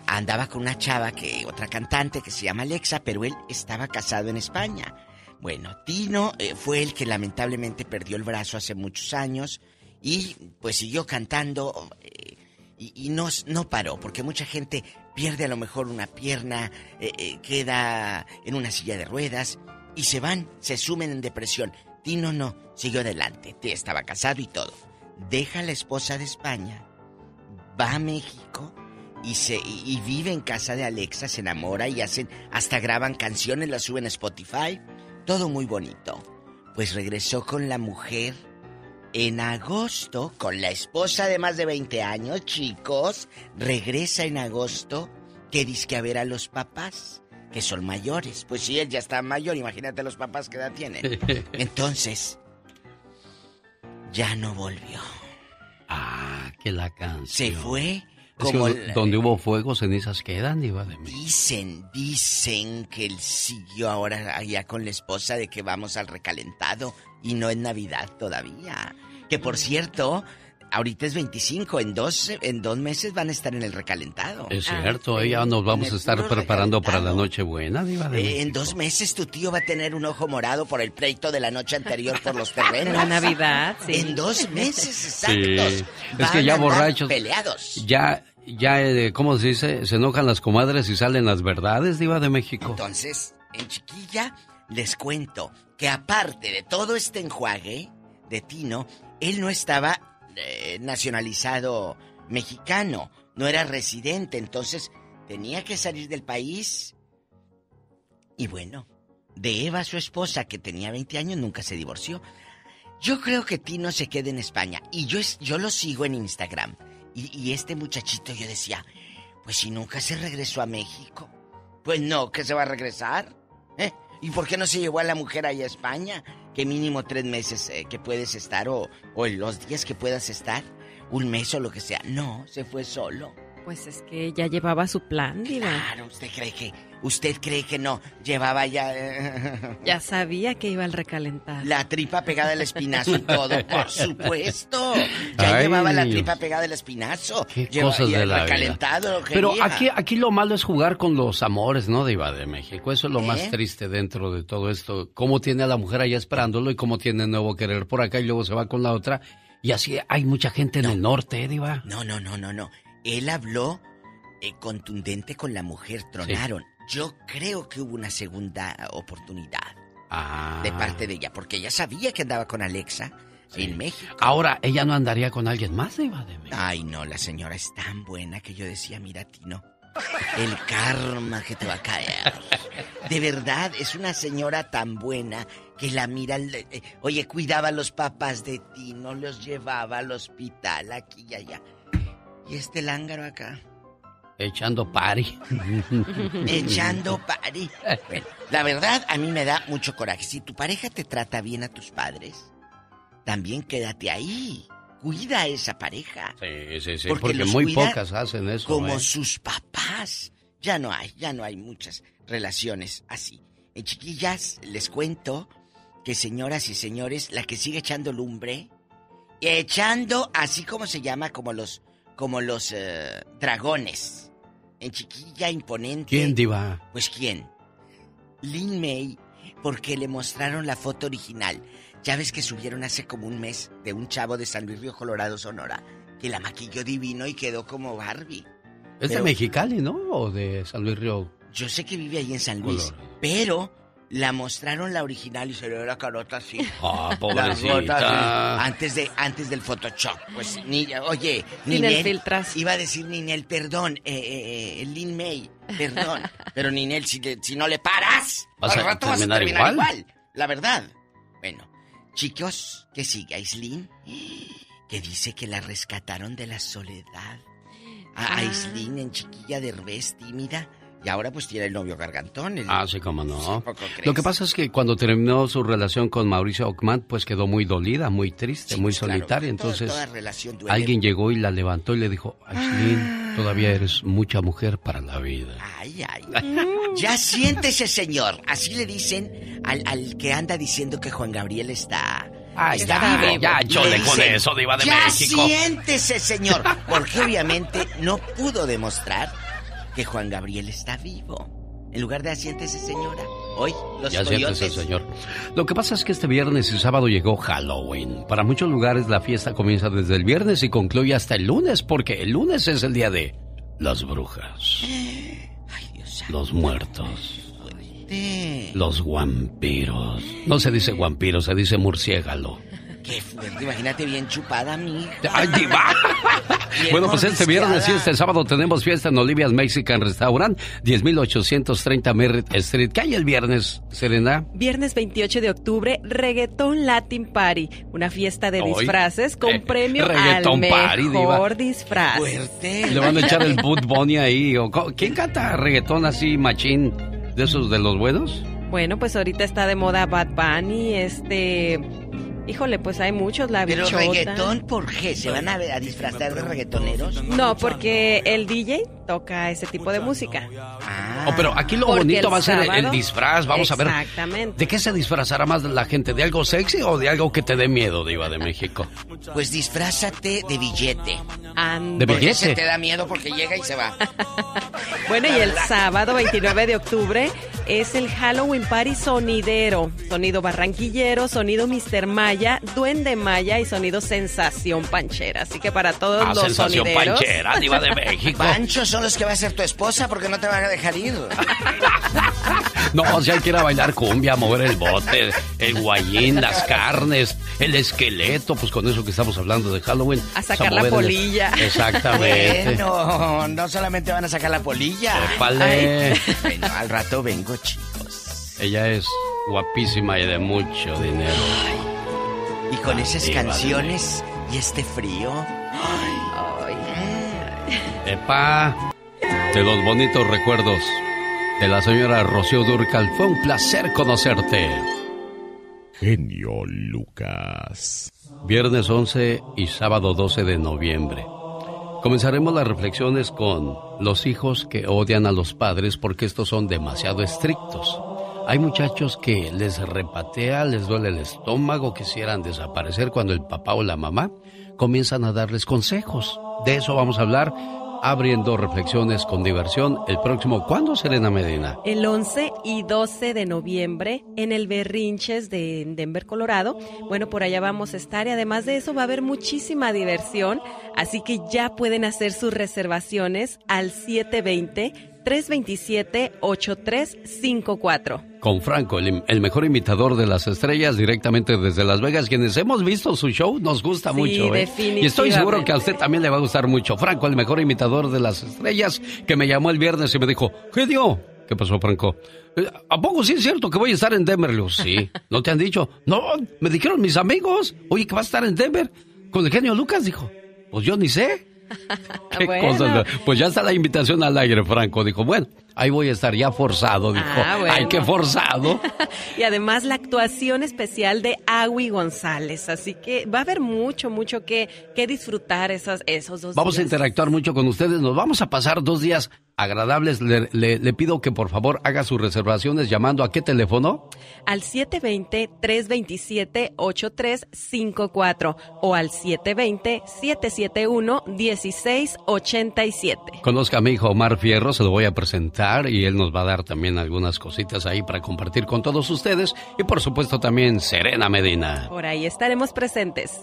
andaba con una chava que otra cantante que se llama Alexa, pero él estaba casado en España. Bueno, Tino eh, fue el que lamentablemente perdió el brazo hace muchos años y pues siguió cantando eh, y, no, no paró, porque mucha gente pierde a lo mejor una pierna, eh, queda en una silla de ruedas y se van, se sumen en depresión. Tino no, siguió adelante, estaba casado y todo. Deja a la esposa de España, va a México y, se, y vive en casa de Alexa, se enamora y hacen, hasta graban canciones, las suben a Spotify, todo muy bonito. Pues regresó con la mujer en agosto, con la esposa de más de 20 años, chicos, regresa en agosto, que que a ver a los papás, que son mayores. Pues si él ya está mayor, imagínate los papás que edad tienen. Entonces, ya no volvió. Ah, que la canción. Se fue Es que donde hubo fuego, cenizas quedan, Diva de mí. Dicen, dicen que él siguió ahora allá con la esposa de que vamos al recalentado y no es Navidad todavía. Que por cierto, ahorita es 25, en dos, en dos meses van a estar en el recalentado. Es cierto, eh, ya nos vamos a estar preparando para la Nochebuena, Diva de Eh, en dos meses tu tío va a tener un ojo morado por el pleito de la noche anterior por los terrenos. La Navidad, sí. En dos meses Sí, exactos. es que ya borrachos. Peleados. Ya, ya, eh, ¿cómo se dice? Se enojan las comadres y salen las verdades, Diva de México. Entonces, en chiquilla, les cuento que aparte de todo este enjuague de Tino, él no estaba eh, nacionalizado mexicano, no era residente, entonces tenía que salir del país. Y bueno, de Eva, su esposa, que tenía 20 años, nunca se divorció. Yo creo que Tino se queda en España y yo, yo lo sigo en Instagram. Y, y este muchachito yo decía, pues si nunca se regresó a México. Pues no, que se va a regresar. ¿Eh? ¿Y por qué no se llevó a la mujer allá a España? Que mínimo tres meses eh, que puedes estar o, o en los días que puedas estar, un mes o lo que sea. No, se fue solo. Pues es que ya llevaba su plan, Diva. Claro, usted cree que, usted cree que no, llevaba ya eh, Ya sabía que iba al recalentado. la tripa pegada al espinazo y todo, por supuesto. Ya Ay, llevaba la tripa pegada al espinazo. Qué cosas de la vida. recalentado Pero aquí, aquí lo malo es jugar con los amores, ¿no, Diva de México? Eso es lo ¿Eh? más triste dentro de todo esto. Cómo tiene a la mujer allá esperándolo y cómo tiene nuevo querer por acá y luego se va con la otra. Y así hay mucha gente en el norte, ¿eh, Diva. No, no, no, no, no. Él habló eh, contundente con la mujer, tronaron. Yo creo que hubo una segunda oportunidad Ah. de parte de ella, porque ella sabía que andaba con Alexa. en México. Ahora, ella no andaría con alguien más, Diva de México. Ay, no, la señora es tan buena que yo decía, mira, Tino, el karma que te va a caer. De verdad, es una señora tan buena que la mira. eh, Oye, cuidaba a los papás de Tino, los llevaba al hospital aquí y allá. Y este lángaro acá. Echando pari. Echando pari. Bueno, la verdad, a mí me da mucho coraje. Si tu pareja te trata bien a tus padres, también quédate ahí. Cuida a esa pareja. Sí, sí, sí. Porque muy pocas hacen eso. Como ¿eh? sus papás. Ya no hay, ya no hay muchas relaciones así. En chiquillas, les cuento que señoras y señores, la que sigue echando lumbre, echando así como se llama, como los, como los eh, dragones. En chiquilla imponente. ¿Quién, Diva? Pues quién. Lin May, porque le mostraron la foto original. Ya ves que subieron hace como un mes de un chavo de San Luis Río Colorado, Sonora, que la maquilló divino y quedó como Barbie. Es de Mexicali, ¿no? O de San Luis Río. Yo sé que vive ahí en San Luis, Colorado. pero la mostraron la original y se le ve la carota así. Ah, pobrecita. así, antes de antes del Photoshop. Pues ni oye, Ninel, filtras. iba a decir Ninel, perdón, eh, eh, eh, Lin May, perdón, pero Ninel si, le- si no le paras, Vas al a rato vas a terminar igual. igual. La verdad. Bueno, chicos, que sigue Aislinn, que dice que la rescataron de la soledad. A Ah. Aislinn en chiquilla de revés tímida y ahora pues tiene el novio gargantón. el- Ah, sí, cómo no. Lo que pasa es que cuando terminó su relación con Mauricio Ockman, pues quedó muy dolida, muy triste, muy claro, solitaria. Entonces, toda relación duele. alguien llegó y la levantó y le dijo, Aislinn, todavía eres mucha mujer para la vida. Ay, ay. Ya siéntese, señor. Así le dicen al, al que anda diciendo que Juan Gabriel está. Ay, está ya, vivo. ya, Le chole con dicen, eso, diva de ya México". siéntese, señor. Porque obviamente no pudo demostrar que Juan Gabriel está vivo. En lugar de asiéntese, señora. Hoy los Ya siéntese, señor. Lo que pasa es que este viernes y sábado llegó Halloween. Para muchos lugares la fiesta comienza desde el viernes y concluye hasta el lunes, porque el lunes es el día de las brujas, los muertos, los vampiros. No se dice vampiro, se dice murciégalo. Qué fuerte. Imagínate bien chupada, mi. ¡Ay, diva! Bueno, pues este viernes y este sábado tenemos fiesta en Olivia's Mexican Restaurant, 10.830 Merritt Street. ¿Qué hay el viernes, Serena? Viernes 28 de octubre, Reggaeton Latin Party, una fiesta de Hoy, disfraces con eh, premio al Reggaeton Party, mejor diva. disfraz. Le van a echar el Boot Bunny ahí. ¿Quién canta reggaetón así, machín, de esos de los buenos? Bueno, pues ahorita está de moda Bad Bunny, este... Híjole, pues hay muchos, la Pero bichota. reggaetón, ¿por qué? ¿Se van a, a disfrazar de reggaetoneros? No, porque el DJ toca ese tipo de música. Oh, pero aquí lo Porque bonito va a ser el disfraz. Vamos a ver. Exactamente. ¿De qué se disfrazará más la gente? ¿De algo sexy o de algo que te dé miedo, Diva de México? Pues disfrázate de billete. ¿De Porque billete? ese te da miedo porque llega y se va. Bueno, y el sábado 29 de octubre es el Halloween Party sonidero. Sonido barranquillero, sonido Mr. Maya, Duende Maya y sonido Sensación Panchera. Así que para todos Ah, los sensación sonideros... panchera, diva de México. Pancho son los que va a ser tu esposa porque no te van a dejar ir. No, si hay que ir a bailar cumbia, mover el bote, el guayín, las carnes, el esqueleto, pues con eso que estamos hablando de Halloween. A sacar la el- polilla. Exactamente. Bueno, no solamente van a sacar la polilla. Épale. Bueno, al rato vengo, chicos. Ella es guapísima y de mucho dinero. Y con esas canciones y este frío. Epa, de los bonitos recuerdos de la señora Rocío Durcal, fue un placer conocerte. Genio Lucas. Viernes 11 y sábado 12 de noviembre. Comenzaremos las reflexiones con los hijos que odian a los padres porque estos son demasiado estrictos. Hay muchachos que les repatea, les duele el estómago, quisieran desaparecer cuando el papá o la mamá comienzan a darles consejos. De eso vamos a hablar abriendo reflexiones con diversión el próximo ¿cuándo Serena Medina? El 11 y 12 de noviembre en el Berrinches de Denver, Colorado. Bueno, por allá vamos a estar y además de eso va a haber muchísima diversión, así que ya pueden hacer sus reservaciones al 720 327-8354. Con Franco, el, el, mejor imitador de las estrellas directamente desde Las Vegas. Quienes hemos visto su show nos gusta mucho. ¿eh? Y estoy seguro que a usted también le va a gustar mucho. Franco, el mejor imitador de las estrellas, que me llamó el viernes y me dijo, genio, ¿qué pasó, Franco? Eh, ¿A poco sí es cierto que voy a estar en Denver? sí. ¿No te han dicho? No, me dijeron mis amigos. Oye, que vas a estar en Denver. Con el genio Lucas, dijo. Pues yo ni sé. ¿Qué cosa? Pues ya está la invitación al aire, Franco. Dijo, bueno, ahí voy a estar ya forzado, dijo. Ah, Ay, qué forzado. y además la actuación especial de Agui González. Así que va a haber mucho, mucho que, que disfrutar esos, esos dos Vamos a interactuar mucho con ustedes. Nos vamos a pasar dos días agradables. Le, le, pido que por favor haga sus reservaciones llamando a qué teléfono? Al 720-327-8354 o al 720-771-1687. Conozca a mi hijo Omar Fierro, se lo voy a presentar y él nos va a dar también algunas cositas ahí para compartir con todos ustedes y por supuesto también Serena Medina. Por ahí estaremos presentes.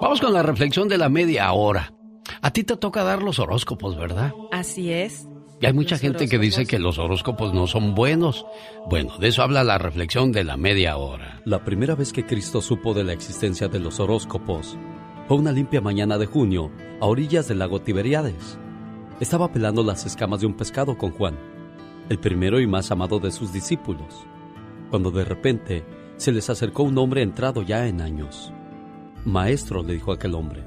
Vamos con la reflexión de la media hora. A ti te toca dar los horóscopos, ¿verdad? Así es. Y hay mucha gente que dice que los horóscopos no son buenos. Bueno, de eso habla la reflexión de la media hora. La primera vez que Cristo supo de la existencia de los horóscopos fue una limpia mañana de junio a orillas del lago Tiberiades. Estaba pelando las escamas de un pescado con Juan, el primero y más amado de sus discípulos, cuando de repente se les acercó un hombre entrado ya en años. Maestro, le dijo aquel hombre,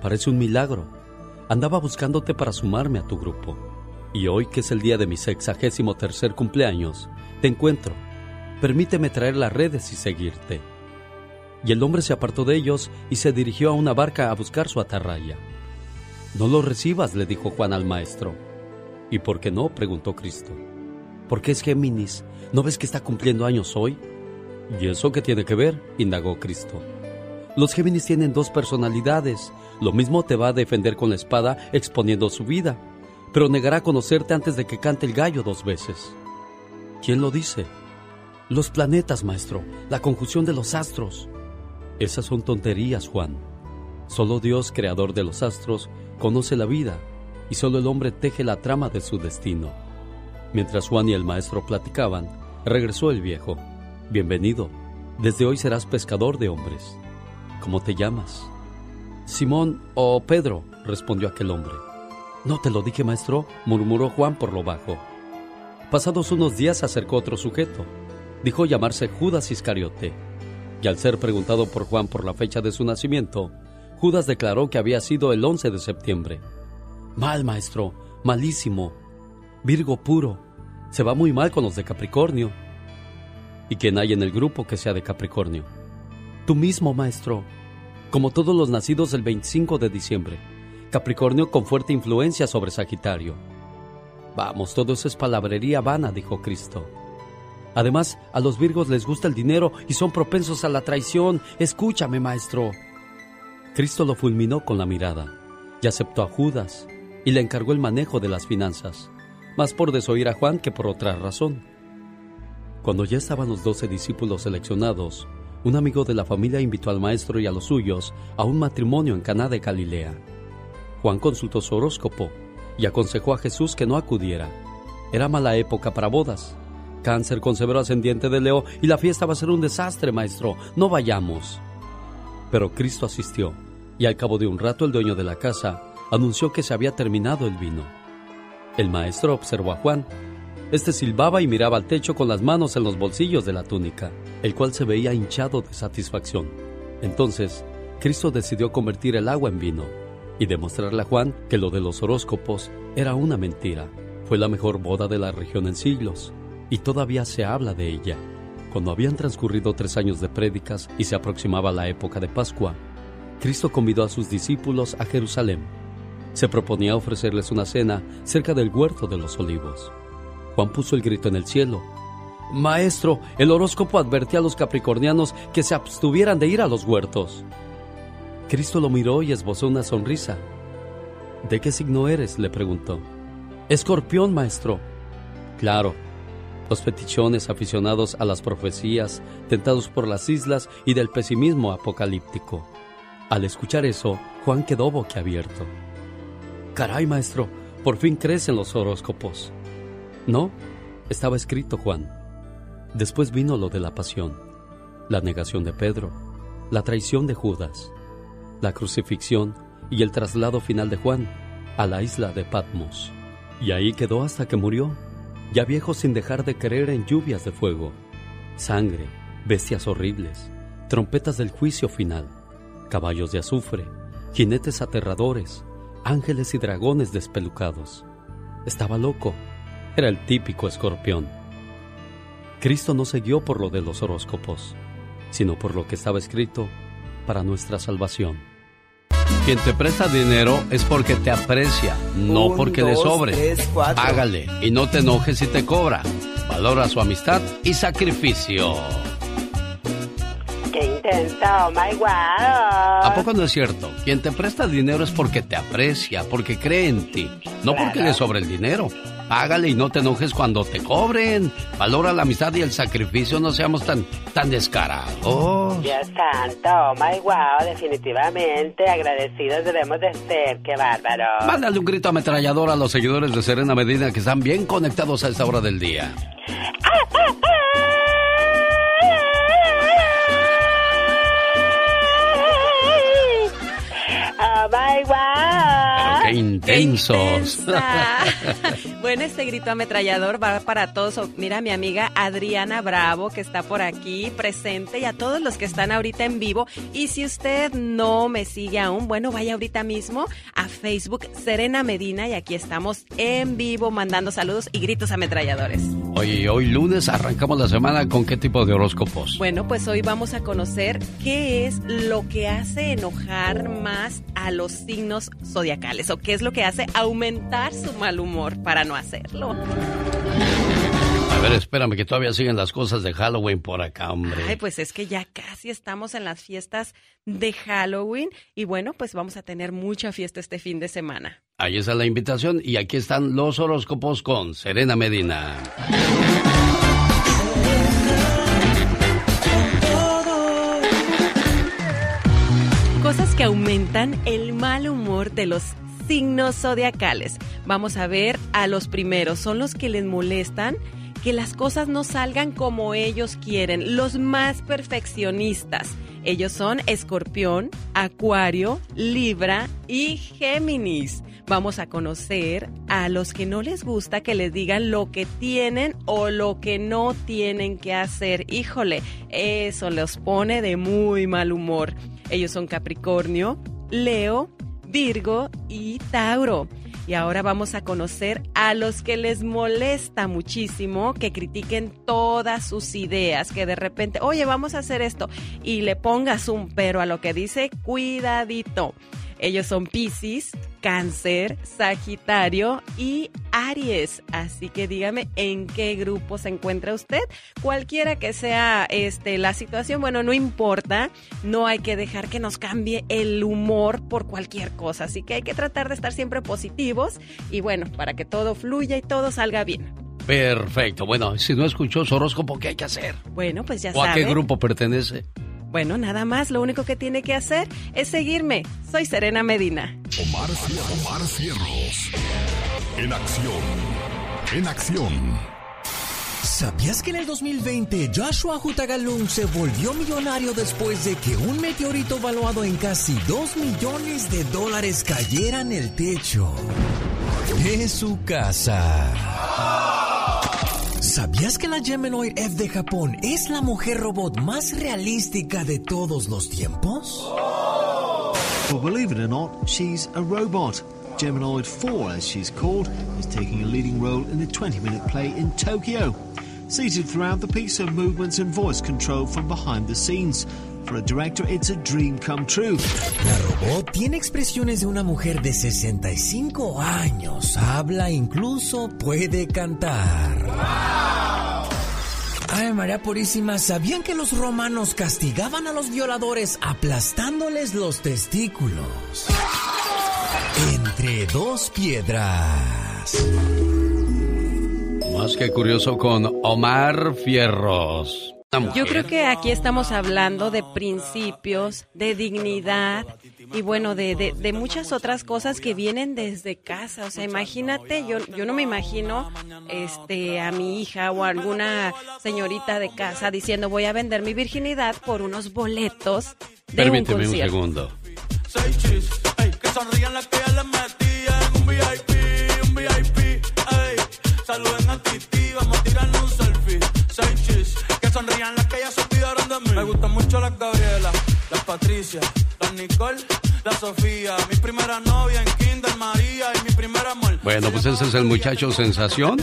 parece un milagro. Andaba buscándote para sumarme a tu grupo. Y hoy, que es el día de mi sexagésimo tercer cumpleaños, te encuentro. Permíteme traer las redes y seguirte. Y el hombre se apartó de ellos y se dirigió a una barca a buscar su atarraya. No lo recibas, le dijo Juan al maestro. ¿Y por qué no? preguntó Cristo. Porque es Géminis. ¿No ves que está cumpliendo años hoy? ¿Y eso qué tiene que ver? indagó Cristo. Los Géminis tienen dos personalidades. Lo mismo te va a defender con la espada exponiendo su vida pero negará conocerte antes de que cante el gallo dos veces. ¿Quién lo dice? Los planetas, maestro, la conjunción de los astros. Esas son tonterías, Juan. Solo Dios, creador de los astros, conoce la vida y solo el hombre teje la trama de su destino. Mientras Juan y el maestro platicaban, regresó el viejo. Bienvenido. Desde hoy serás pescador de hombres. ¿Cómo te llamas? Simón o Pedro, respondió aquel hombre. No te lo dije, maestro, murmuró Juan por lo bajo. Pasados unos días se acercó otro sujeto. Dijo llamarse Judas Iscariote. Y al ser preguntado por Juan por la fecha de su nacimiento, Judas declaró que había sido el 11 de septiembre. Mal, maestro, malísimo. Virgo puro. Se va muy mal con los de Capricornio. ¿Y quién hay en el grupo que sea de Capricornio? Tú mismo, maestro. Como todos los nacidos el 25 de diciembre. Capricornio con fuerte influencia sobre Sagitario. Vamos, todo eso es palabrería vana, dijo Cristo. Además, a los Virgos les gusta el dinero y son propensos a la traición. Escúchame, maestro. Cristo lo fulminó con la mirada y aceptó a Judas y le encargó el manejo de las finanzas, más por desoír a Juan que por otra razón. Cuando ya estaban los doce discípulos seleccionados, un amigo de la familia invitó al maestro y a los suyos a un matrimonio en Caná de Galilea. Juan consultó su horóscopo y aconsejó a Jesús que no acudiera. Era mala época para bodas. Cáncer con severo ascendiente de Leo y la fiesta va a ser un desastre, maestro. No vayamos. Pero Cristo asistió y al cabo de un rato el dueño de la casa anunció que se había terminado el vino. El maestro observó a Juan. Este silbaba y miraba al techo con las manos en los bolsillos de la túnica, el cual se veía hinchado de satisfacción. Entonces, Cristo decidió convertir el agua en vino y demostrarle a Juan que lo de los horóscopos era una mentira. Fue la mejor boda de la región en siglos y todavía se habla de ella. Cuando habían transcurrido tres años de prédicas y se aproximaba la época de Pascua, Cristo convidó a sus discípulos a Jerusalén. Se proponía ofrecerles una cena cerca del huerto de los olivos. Juan puso el grito en el cielo. Maestro, el horóscopo advertía a los capricornianos que se abstuvieran de ir a los huertos. Cristo lo miró y esbozó una sonrisa. ¿De qué signo eres? le preguntó. Escorpión, maestro. Claro. Los fetichones aficionados a las profecías, tentados por las islas y del pesimismo apocalíptico. Al escuchar eso, Juan quedó boquiabierto. Caray, maestro, por fin crecen los horóscopos. No, estaba escrito Juan. Después vino lo de la pasión, la negación de Pedro, la traición de Judas, la crucifixión y el traslado final de Juan a la isla de Patmos. Y ahí quedó hasta que murió, ya viejo sin dejar de creer en lluvias de fuego, sangre, bestias horribles, trompetas del juicio final, caballos de azufre, jinetes aterradores, ángeles y dragones despelucados. Estaba loco, era el típico escorpión. Cristo no se guió por lo de los horóscopos, sino por lo que estaba escrito para nuestra salvación. Quien te presta dinero es porque te aprecia, no Un, porque le sobre. tres. Págale y no te enojes si te cobra. Valora su amistad y sacrificio. ¡Qué intenso! ¡Oh, my wow! ¿A poco no es cierto? Quien te presta dinero es porque te aprecia, porque cree en ti, no porque le sobre el dinero. Págale y no te enojes cuando te cobren. Valora la amistad y el sacrificio, no seamos tan, tan descarados. Dios santo, oh my wow, definitivamente agradecidos debemos de ser, qué bárbaro. Mándale un grito ametrallador a los seguidores de Serena Medina que están bien conectados a esta hora del día. Oh my wow. ¡Qué intensos! bueno, este grito ametrallador va para todos. O- Mira, mi amiga Adriana Bravo, que está por aquí presente, y a todos los que están ahorita en vivo. Y si usted no me sigue aún, bueno, vaya ahorita mismo a Facebook Serena Medina, y aquí estamos en vivo mandando saludos y gritos ametralladores. Oye, hoy lunes arrancamos la semana con qué tipo de horóscopos. Bueno, pues hoy vamos a conocer qué es lo que hace enojar más a los signos zodiacales qué es lo que hace aumentar su mal humor para no hacerlo. A ver, espérame que todavía siguen las cosas de Halloween por acá, hombre. Ay, pues es que ya casi estamos en las fiestas de Halloween y bueno, pues vamos a tener mucha fiesta este fin de semana. Ahí está la invitación y aquí están los horóscopos con Serena Medina. Cosas que aumentan el mal humor de los signos zodiacales. Vamos a ver a los primeros, son los que les molestan que las cosas no salgan como ellos quieren, los más perfeccionistas. Ellos son Escorpión, Acuario, Libra y Géminis. Vamos a conocer a los que no les gusta que les digan lo que tienen o lo que no tienen que hacer. Híjole, eso los pone de muy mal humor. Ellos son Capricornio, Leo, Virgo y Tauro. Y ahora vamos a conocer a los que les molesta muchísimo que critiquen todas sus ideas, que de repente, oye, vamos a hacer esto y le pongas un pero a lo que dice, cuidadito. Ellos son Piscis, Cáncer, Sagitario y Aries. Así que dígame en qué grupo se encuentra usted. Cualquiera que sea este la situación, bueno, no importa. No hay que dejar que nos cambie el humor por cualquier cosa. Así que hay que tratar de estar siempre positivos y bueno, para que todo fluya y todo salga bien. Perfecto. Bueno, si no escuchó su horóscopo, ¿qué hay que hacer? Bueno, pues ya ¿O a qué sabe. grupo pertenece? Bueno, nada más, lo único que tiene que hacer es seguirme. Soy Serena Medina. Omar, Omar Cierros. En acción. En acción. ¿Sabías que en el 2020 Joshua Hutagalung se volvió millonario después de que un meteorito valuado en casi 2 millones de dólares cayera en el techo de su casa? ¿Sabías que la Geminoid F de Japón es la mujer robot más realística de todos los tiempos? Well, believe it or not, she's a robot. Geminoid 4, as she's called, is taking a leading role in the 20 minute play in Tokyo. Seated throughout the piece are movements and voice control from behind the scenes. For a director, it's a dream come true. La robot tiene expresiones de una mujer de 65 años. Habla, incluso puede cantar. Ay, María Purísima, ¿sabían que los romanos castigaban a los violadores aplastándoles los testículos? Entre dos piedras. Más que curioso con Omar Fierros. Yo creo que aquí estamos hablando de principios, de dignidad y bueno, de, de, de, muchas otras cosas que vienen desde casa. O sea, imagínate, yo, yo no me imagino este, a mi hija o a alguna señorita de casa diciendo voy a vender mi virginidad por unos boletos de Permíteme un un concierto. segundo. Un VIP, un VIP, ey. Saluden a Titi, vamos a tirarle sonrían las que ya se olvidaron de mí. Me gustan mucho las Gabriela, las Patricia, las Nicole, la Sofía. Mi primera novia en Kinder María y mi. Bueno, pues ese es el muchacho sensación,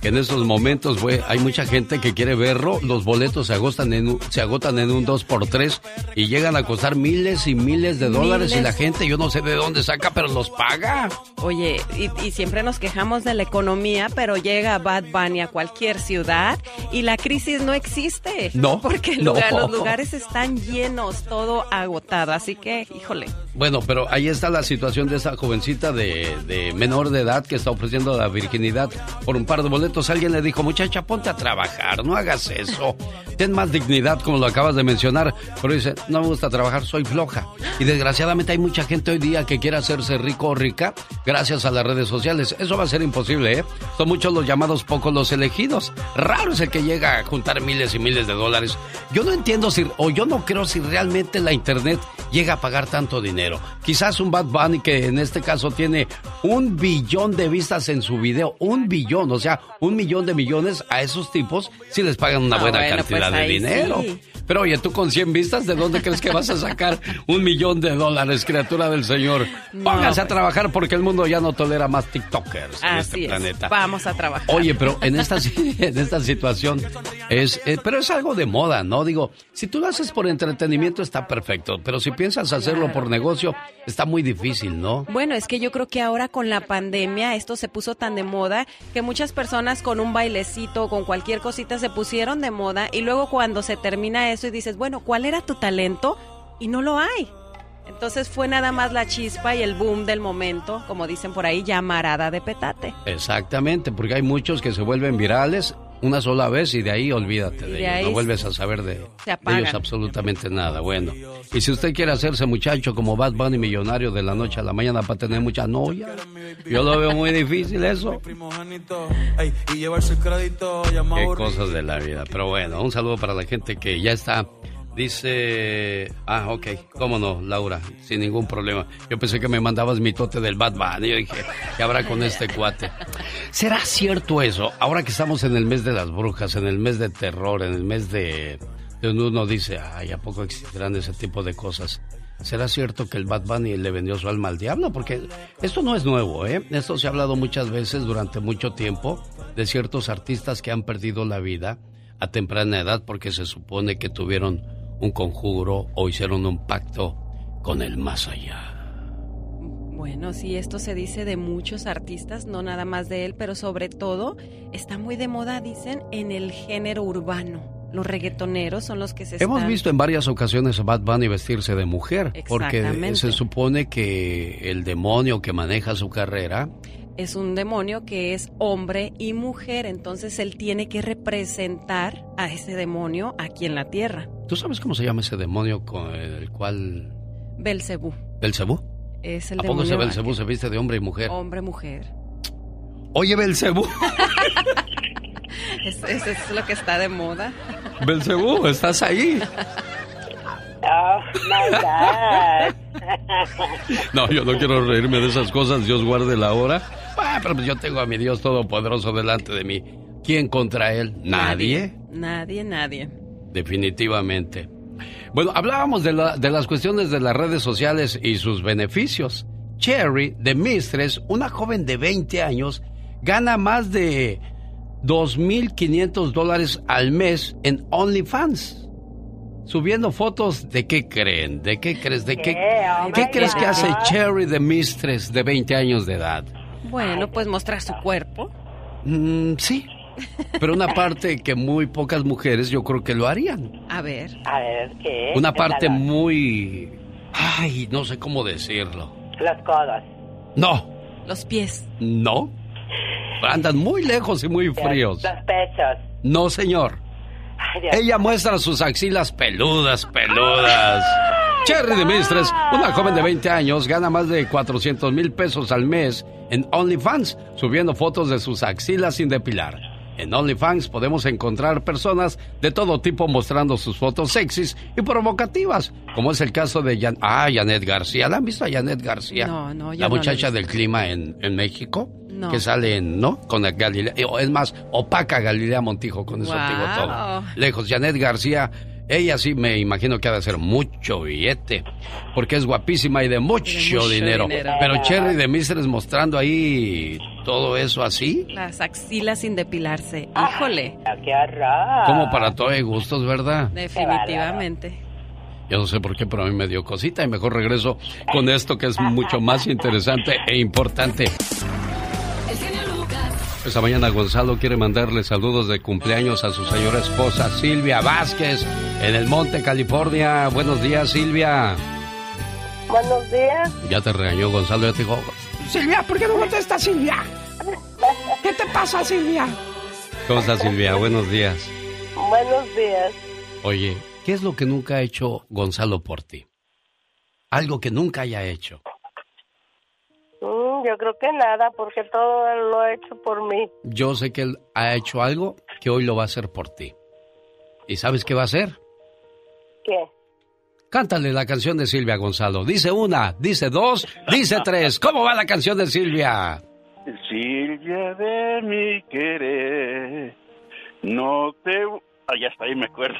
que en estos momentos fue, hay mucha gente que quiere verlo, los boletos se agotan en un, se agotan en un 2x3 y llegan a costar miles y miles de dólares y la gente, yo no sé de dónde saca, pero los paga. Oye, y, y siempre nos quejamos de la economía, pero llega Bad Bunny a cualquier ciudad y la crisis no existe. No, Porque el no. lugar- los lugares están llenos, todo agotado. Así que, híjole. Bueno, pero ahí está la situación de esa jovencita de, de menor de edad que está ofreciendo la virginidad por un par de boletos. Alguien le dijo, muchacha, ponte a trabajar, no hagas eso. Ten más dignidad, como lo acabas de mencionar. Pero dice, no me gusta trabajar, soy floja. Y desgraciadamente hay mucha gente hoy día que quiere hacerse rico o rica gracias a las redes sociales. Eso va a ser imposible, ¿eh? Son muchos los llamados, pocos los elegidos. Raro es el que llega a juntar miles y miles de dólares. Yo no entiendo si, o yo no creo si realmente la internet llega a pagar tanto dinero. Quizás un Bad Bunny que en este caso tiene un billón de vistas en su video, un billón, o sea, un millón de millones a esos tipos si les pagan una Ah, buena bueno, cantidad pues de dinero. sí. Pero oye, tú con 100 vistas, ¿de dónde crees que vas a sacar un millón de dólares, criatura del Señor? No, Pónganse a pues. trabajar porque el mundo ya no tolera más TikTokers en este es. planeta. Vamos a trabajar. Oye, pero en esta, en esta situación es, eh, pero es algo de moda, ¿no? Digo, si tú lo haces por entretenimiento está perfecto, pero si piensas hacerlo por negocio está muy difícil, ¿no? Bueno, es que yo creo que ahora con la pandemia esto se puso tan de moda que muchas personas con un bailecito, con cualquier cosita se pusieron de moda y luego cuando se termina eso y dices, bueno, ¿cuál era tu talento? Y no lo hay. Entonces fue nada más la chispa y el boom del momento, como dicen por ahí, llamarada de petate. Exactamente, porque hay muchos que se vuelven virales una sola vez y de ahí olvídate de, de ellos, ahí no vuelves a saber de, de ellos absolutamente nada. Bueno, y si usted quiere hacerse muchacho como Bad Bunny millonario de la noche a la mañana para tener mucha novia, yo lo veo muy difícil eso. Qué cosas de la vida. Pero bueno, un saludo para la gente que ya está. Dice. Ah, ok. ¿Cómo no, Laura? Sin ningún problema. Yo pensé que me mandabas mi tote del Bad Bunny. Yo dije, ¿qué habrá con este cuate? ¿Será cierto eso? Ahora que estamos en el mes de las brujas, en el mes de terror, en el mes de. de uno dice, ay, ¿a poco existirán ese tipo de cosas? ¿Será cierto que el Bad Bunny le vendió su alma al diablo? Porque esto no es nuevo, ¿eh? Esto se ha hablado muchas veces durante mucho tiempo de ciertos artistas que han perdido la vida a temprana edad porque se supone que tuvieron un conjuro o hicieron un pacto con el más allá. Bueno, sí, esto se dice de muchos artistas, no nada más de él, pero sobre todo está muy de moda, dicen, en el género urbano. Los reggaetoneros son los que se Hemos están... visto en varias ocasiones a Bad Bunny vestirse de mujer porque se supone que el demonio que maneja su carrera es un demonio que es hombre y mujer, entonces él tiene que representar a ese demonio aquí en la tierra. ¿Tú sabes cómo se llama ese demonio con el cual Belcebú Belcebú? es el ¿A poco demonio Belcebú se viste de hombre y mujer? hombre-mujer. Oye, Belcebú. Es- Eso es lo que está de moda. Belcebú, ¿estás ahí? Oh, my God. No, yo no quiero reírme de esas cosas, Dios guarde la hora. Ah, pero pues yo tengo a mi Dios Todopoderoso delante de mí. ¿Quién contra él? Nadie. Nadie, nadie. Definitivamente. Bueno, hablábamos de, la- de las cuestiones de las redes sociales y sus beneficios. Cherry, de Mistress, una joven de 20 años, gana más de 2.500 dólares al mes en OnlyFans. Subiendo fotos de qué creen, de qué crees, de qué, Oh, ¿qué my crees que hace Cherry de Mistress de 20 años de edad. Bueno, pues mostrar su cuerpo. Mm, sí, pero una parte que muy pocas mujeres yo creo que lo harían. A ver. A ver, ¿qué? Una parte muy... Ay, no sé cómo decirlo. Los codos. No, Los pies. no. Andan muy lejos y muy fríos. Los pechos. No, señor. Ella muestra sus axilas peludas, peludas. Cherry de Mistres, una joven de 20 años, gana más de 400 mil pesos al mes en OnlyFans, subiendo fotos de sus axilas sin depilar. En OnlyFans podemos encontrar personas de todo tipo mostrando sus fotos sexys y provocativas, como es el caso de Jan ah, Janet García. ¿La han visto a Janet García? No, no, yo La no muchacha del clima en, en México. No. Que sale, en, ¿no? Con la Galilea. o Es más, opaca Galilea Montijo, con eso Wow. digo todo. Lejos, Janet García, ella sí me imagino que ha de hacer mucho billete, porque es guapísima y de mucho, mucho dinero. dinero. Pero Cherry de Mistres mostrando ahí todo eso así, Las axilas sin depilarse. Híjole. ¡Qué horror! como para todo de gustos, ¿verdad? Definitivamente. Yo no sé por qué, pero a mí me dio cosita y mejor regreso con esto que es mucho más interesante e importante. Esta mañana Gonzalo quiere mandarle saludos de cumpleaños a su señora esposa Silvia Vázquez en el Monte, California. Buenos días, Silvia. Buenos días. Ya te regañó Gonzalo, ya te dijo, Silvia, ¿por qué no contestas, Silvia? ¿Qué te pasa, Silvia? ¿cómo estás, Silvia? Buenos días. Buenos días. Oye, ¿qué es lo que nunca ha hecho Gonzalo por ti? Algo que nunca haya hecho. Mm, yo creo que nada, porque todo lo ha hecho por mí. Yo sé que él ha hecho algo que hoy lo va a hacer por ti. ¿Y sabes qué va a hacer? ¿Qué? Cántale la canción de Silvia Gonzalo. Dice una, dice dos, dice tres. ¿Cómo va la canción de Silvia? Silvia de mi querer, no te... Ah, ya está ahí, me acuerdo.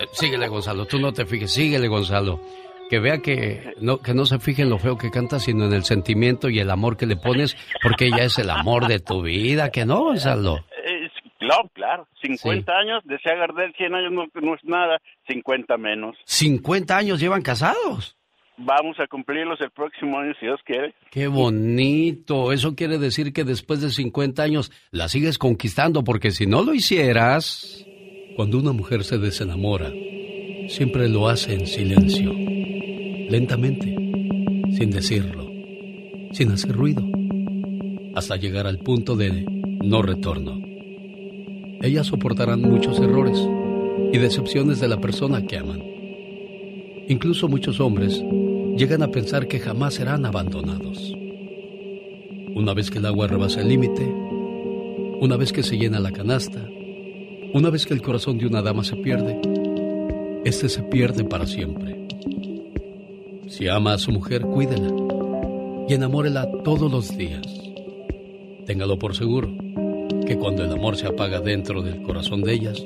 Eh, síguele, Gonzalo. Tú no te fijes. Síguele, Gonzalo. Que vea que no, que no se fije en lo feo que canta, sino en el sentimiento y el amor que le pones, porque ella es el amor de tu vida. ¿Que no, Gonzalo? Claro, claro, 50 años, desea Gardel, 100 años no, no es nada, 50 menos. 50 años llevan casados. Vamos a cumplirlos el próximo año si Dios quiere. Qué bonito. Eso quiere decir que después de 50 años la sigues conquistando, porque si no lo hicieras... Cuando una mujer se desenamora, siempre lo hace en silencio, lentamente, sin decirlo, sin hacer ruido, hasta llegar al punto de no retorno. Ellas soportarán muchos errores y decepciones de la persona que aman. Incluso muchos hombres llegan a pensar que jamás serán abandonados. Una vez que el agua rebasa el límite, una vez que se llena la canasta, una vez que el corazón de una dama se pierde, este se pierde para siempre. Si ama a su mujer, cuídela y enamórela todos los días. Téngalo por seguro que cuando el amor se apaga dentro del corazón de ellas,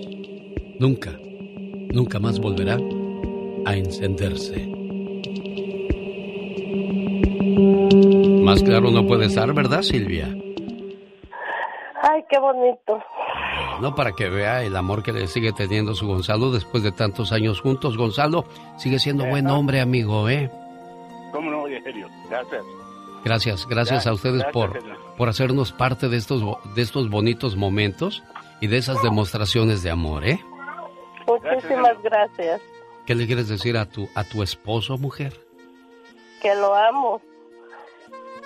nunca, nunca más volverá a encenderse. Más claro no puede estar, ¿verdad, Silvia? Ay, qué bonito. No para que vea el amor que le sigue teniendo su Gonzalo después de tantos años juntos. Gonzalo sigue siendo buen hombre, amigo, ¿eh? ¿Cómo no, oye, serio? Gracias. Gracias, gracias a ustedes Gracias, por, señor. por hacernos parte de estos, de estos bonitos momentos y de esas demostraciones de amor, ¿eh? Muchísimas gracias. ¿Qué le quieres decir a tu, a tu esposo, mujer? Que lo amo.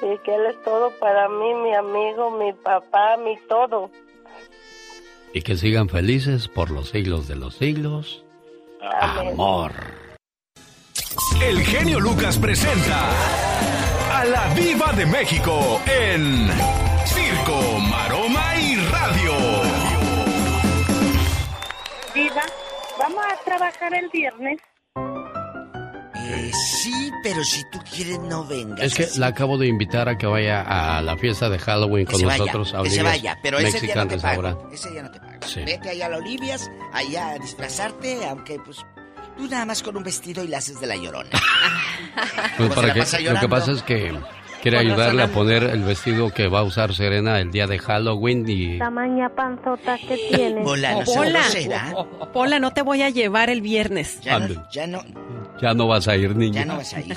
Y que él es todo para mí, mi amigo, mi papá, mi todo. Y que sigan felices por los siglos de los siglos. Amor. El genio Lucas presenta a la Viva de México en Circo, Maroma y Radio. Viva, vamos a trabajar el viernes. Eh, sí, pero si tú quieres no vengas. Es que la acabo de invitar a que vaya a la fiesta de Halloween Que con se vaya, nosotros. que se vaya, pero ese día no te pago. Ese día no te pago. Sí. Vete allá a la Olivias, allá a disfrazarte, aunque pues tú nada más con un vestido y la haces de la llorona. Pues para que, lo que pasa es que quiere ayudarle a poner el vestido que va a usar Serena el día de Halloween y Tamaña panzota que tienes. Pola, no Pola. Pola, no te voy a llevar el viernes. Ya no, ya no, ya no vas a ir, niña. ya no vas a ir.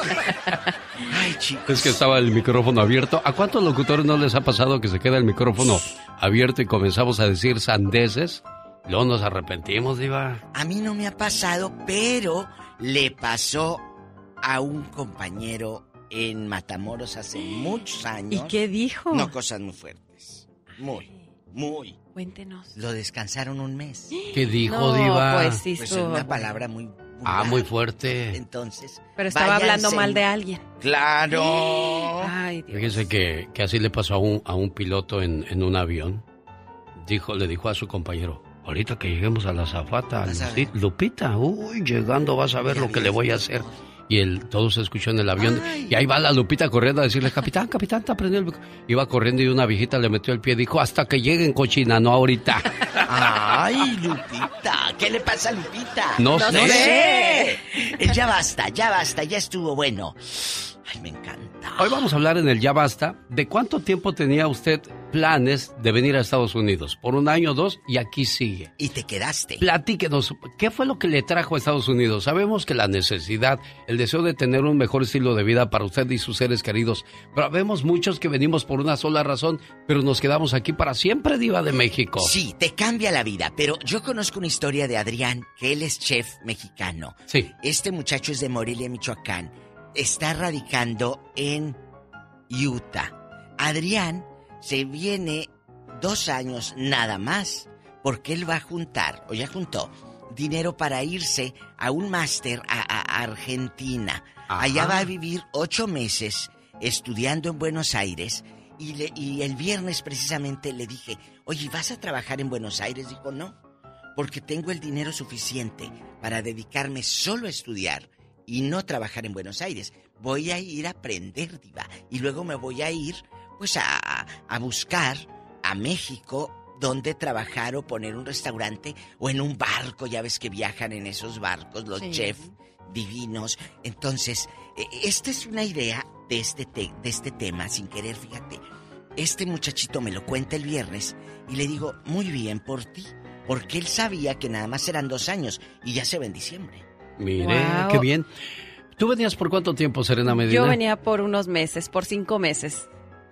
Ay, chicos. Es que estaba el micrófono abierto. ¿A cuántos locutores no les ha pasado que se queda el micrófono abierto y comenzamos a decir sandeces? Luego nos arrepentimos, Diva. A mí no me ha pasado, pero le pasó a un compañero en Matamoros hace muchos años. ¿Y qué dijo? No, cosas muy fuertes. Muy, muy. Cuéntenos. Lo descansaron un mes. ¿Qué dijo, No, Diva? pues sí, Pues es una palabra muy... Ah, muy fuerte. Entonces... Pero estaba hablando mal de alguien. ¡Claro! Ay, Dios. Fíjese que, que así le pasó a un, a un piloto en, en un avión. Dijo, le dijo a su compañero, ahorita que lleguemos a la zafata, Lupita, uy, llegando vas a ver lo que le voy a hacer. Y él, todo se escuchó en el avión. Y ahí va la Lupita corriendo a decirle, capitán, capitán, está prendido el... mic-". Iba corriendo y una viejita le metió el pie. Dijo, hasta que lleguen cochina, no ahorita. ¡Ay, Lupita! ¿Qué le pasa a Lupita? No sé. sé. Eh, Ya basta, ya basta, ya estuvo bueno. Ay, me encanta. Hoy vamos a hablar en el Ya Basta de cuánto tiempo tenía usted planes de venir a Estados Unidos. Por un año o dos y aquí sigue. Y te quedaste. Platíquenos, ¿qué fue lo que le trajo a Estados Unidos? Sabemos que la necesidad, el deseo de tener un mejor estilo de vida para usted y sus seres queridos, pero vemos muchos que venimos por una sola razón, pero nos quedamos aquí para siempre, Diva de México. Sí, te cambia la vida, pero yo conozco una historia de Adrián, que él es chef mexicano. Sí. Este muchacho es de Morelia, Michoacán. Está radicando en Utah. Adrián se viene dos años nada más, porque él va a juntar, o ya juntó, dinero para irse a un máster a, Argentina. Ajá. Allá va a vivir ocho meses estudiando en Buenos Aires. Y, le- y el viernes precisamente le dije, oye, ¿vas a trabajar en Buenos Aires? Dijo, no, porque tengo el dinero suficiente para dedicarme solo a estudiar y no trabajar en Buenos Aires. Voy a ir a aprender, diva. Y luego me voy a ir, pues, a, a buscar a México donde trabajar o poner un restaurante o en un barco. Ya ves que viajan en esos barcos los Sí. chefs divinos. Entonces, eh, esta es una idea de este, te- de este tema, sin querer, fíjate. Este muchachito me lo cuenta el viernes y le digo, muy bien por ti, porque él sabía que nada más eran dos años y ya se ve en diciembre. Mire, Wow. qué bien. ¿Tú venías por cuánto tiempo, Serena Medina? Yo venía por unos meses, por cinco meses.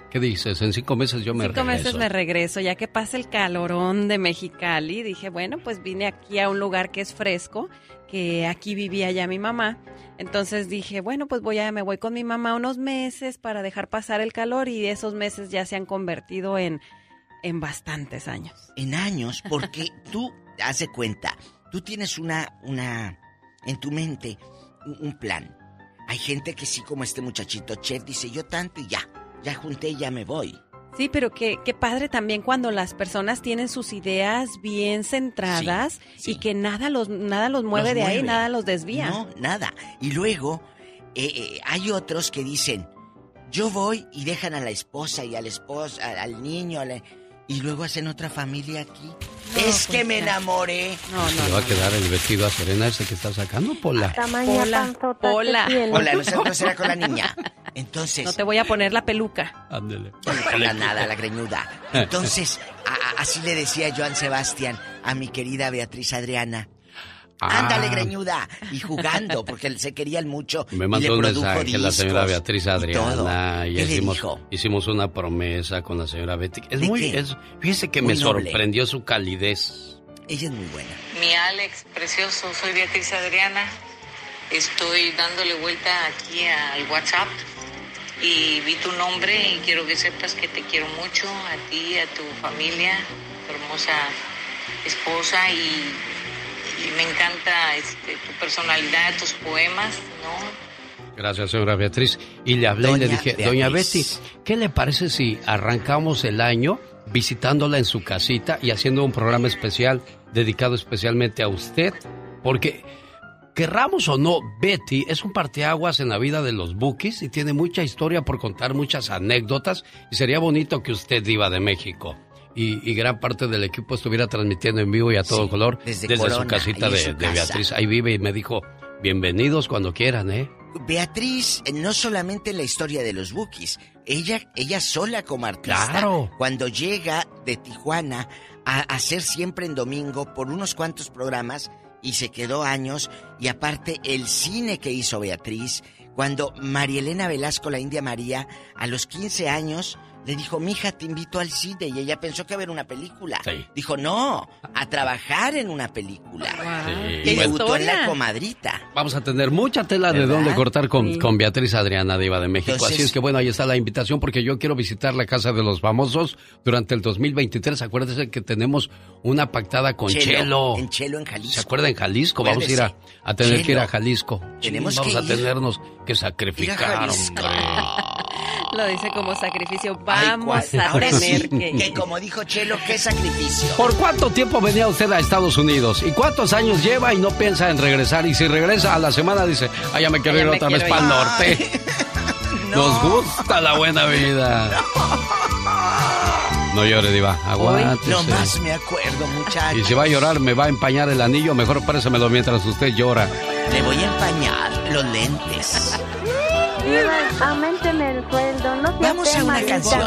¿Qué dices? En cinco meses yo me Cinco regreso. meses me regreso, ya que pasa el calorón de Mexicali. Dije, bueno, pues vine aquí a un lugar que es fresco, que aquí vivía ya mi mamá. Entonces dije, bueno, pues voy a, me voy con mi mamá unos meses para dejar pasar el calor y esos meses ya se han convertido en, en bastantes años. En años, porque tú, haz de cuenta, tú tienes una, una, en tu mente, un, un plan. Hay gente que sí, como este muchachito chef, dice yo tanto y ya, ya junté y ya me voy. Sí, pero qué, qué padre también cuando las personas tienen sus ideas bien centradas y que nada los, nada los mueve Los de ahí, nada los desvía. No, nada. Y luego, eh, eh, hay otros que dicen, yo voy y dejan a la esposa y al esposo, al, al niño, a la- y luego hacen otra familia aquí. es que me enamoré. ¿Le va a quedar el vestido a Serena ese que está sacando, Pola? Pola, Pola. Hola, nosotros era con la niña. Entonces. No te voy a poner la peluca. Ándele. No le ponga nada, la greñuda. Entonces, a- a- así le decía Joan Sebastián a mi querida Beatriz Adriana. Ah. Ándale, greñuda. Y jugando, porque se querían mucho. Me y mandó le un produjo mensaje la señora Beatriz y todo. Adriana y, ¿Qué le hicimos, dijo? hicimos una promesa con la señora Betty. Es ¿De muy, qué? es, fíjese que Muy me noble. sorprendió su calidez. Ella es muy buena. Mi Alex, precioso, soy Beatriz Adriana. Estoy dándole vuelta aquí al WhatsApp y vi tu nombre y quiero que sepas que te quiero mucho, a ti, a tu familia, tu hermosa esposa y, y me encanta este, tu personalidad, tus poemas, ¿no? Gracias, señora Beatriz. Y le hablé y le Doña dije, doña Betty. ¿qué le parece si arrancamos el año visitándola en su casita y haciendo un programa especial dedicado especialmente a usted? Porque, querramos o no, Betty es un parteaguas en la vida de los Bookies y tiene mucha historia por contar, muchas anécdotas. Y sería bonito que usted, Diva de México, y, y gran parte del equipo estuviera transmitiendo en vivo y a todo Sí, color desde desde, su Corona, casita ahí en de, su de. Beatriz. Ahí vive y me dijo, bienvenidos cuando quieran, ¿eh? Beatriz, eh, no solamente en la historia de los Bookies, ella, ella sola como artista, Claro. cuando llega de Tijuana a hacer siempre en domingo por unos cuantos programas y se quedó años, y aparte el cine que hizo Beatriz, cuando María Elena Velasco, la India María, a los 15 años le dijo, mija, te invito al cine. Y ella pensó que a ver una película. Sí. Dijo, no, a trabajar en una película. Sí, Y bueno. debutó en la comadrita. Vamos a tener mucha tela de dónde cortar con, Sí. con Beatriz Adriana, Diva de México. Entonces- Así es que bueno, ahí está la invitación porque yo quiero visitar la Casa de los Famosos durante el 2023. Acuérdese que tenemos una pactada con Chelo. En Chelo, en Jalisco. ¿Se acuerda en Jalisco? Vamos a ir a, a tener que ir a. Jalisco. Tenemos Sí, vamos que a ir. tenernos que sacrificar, hombre. Lo dice como sacrificio. Ay, Vamos a Ahora tener sí, que... que como dijo Chelo, qué sacrificio. ¿Por cuánto tiempo venía usted a Estados Unidos? ¿Y cuántos años lleva y no piensa en regresar? Y si regresa a la semana dice, ah, ya me quiero Ya ir me otra vez para el ir". norte. Nos gusta la buena vida. No llore, Diva. Aguántese. No más me acuerdo, muchacho. Y si va a llorar, me va a empañar el anillo. Mejor présemelo mientras usted llora. Le voy a empañar los lentes. Aumenten el sueldo, no sea Vamos a una canción.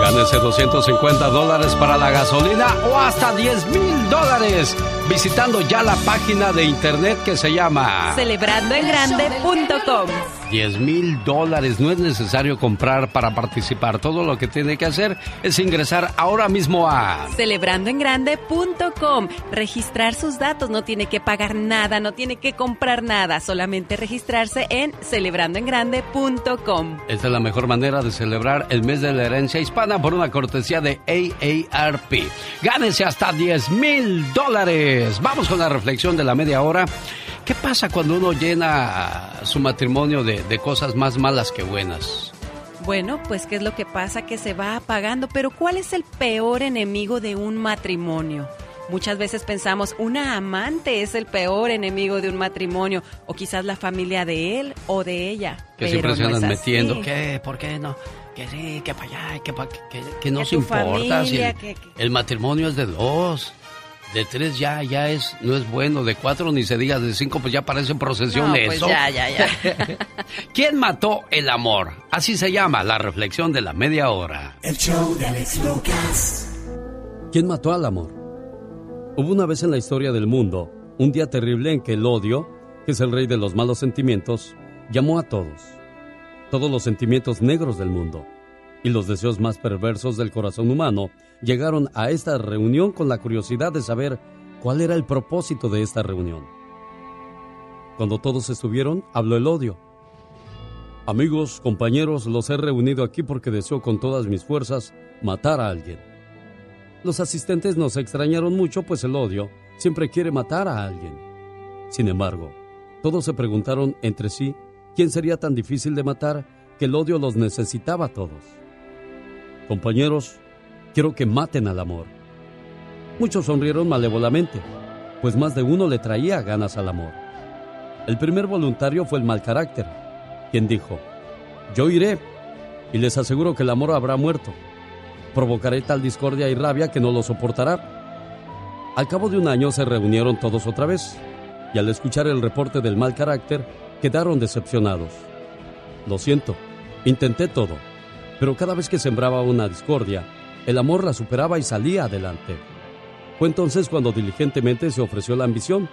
Gánese 250 dólares para la gasolina o hasta 10 mil dólares visitando ya la página de internet que se llama Celebrandoengrande.com 10 mil dólares. No es necesario comprar para participar. Todo lo que tiene que hacer es ingresar ahora mismo a Celebrandoengrande.com Registrar sus datos, no tiene que pagar nada, no tiene que comprar nada, solamente registrarse en celebrandoengrande.com. Esta es la mejor manera de celebrar el mes de la herencia hispana por una cortesía de AARP. Gánese hasta 10 mil dólares. Vamos con la reflexión de la media hora. ¿Qué pasa cuando uno llena su matrimonio de, de cosas más malas que buenas? Bueno, pues qué es lo que pasa que se va apagando, pero ¿cuál es el peor enemigo de un matrimonio? Muchas veces pensamos, una amante es el peor enemigo de un matrimonio, o quizás la familia de él o de ella. Que pero siempre se no andan así. metiendo. ¿Qué? ¿Por qué no? Que sí, que para allá, que, pa- que, que no se importa. si familia, el, que- que- el matrimonio es de dos. De tres ya, ya es, no es bueno. De cuatro ni se diga, de cinco pues ya parece procesión No, eso. pues ya, ya, ya. ¿Quién mató el amor? Así se llama la reflexión de la media hora. El show de Alex Lucas. ¿Quién mató al amor? Hubo una vez en la historia del mundo un día terrible en que el odio, que es el rey de los malos sentimientos, llamó a todos. Todos los sentimientos negros del mundo y los deseos más perversos del corazón humano llegaron a esta reunión con la curiosidad de saber cuál era el propósito de esta reunión. Cuando todos estuvieron, habló el odio. Amigos, compañeros, los he reunido aquí porque deseo con todas mis fuerzas matar a alguien. Los asistentes nos extrañaron mucho, pues el odio siempre quiere matar a alguien. Sin embargo, todos se preguntaron entre sí quién sería tan difícil de matar que el odio los necesitaba a todos. Compañeros, quiero que maten al amor. Muchos sonrieron malévolamente, pues más de uno le traía ganas al amor. El primer voluntario fue el mal carácter, quien dijo, yo iré y les aseguro que el amor habrá muerto. Provocaré tal discordia y rabia que no lo soportará. Al cabo de un año se reunieron todos otra vez y al escuchar el reporte del mal carácter quedaron decepcionados. Lo siento, intenté todo, pero cada vez que sembraba una discordia, el amor la superaba y salía adelante. Fue entonces cuando diligentemente se ofreció la ambición,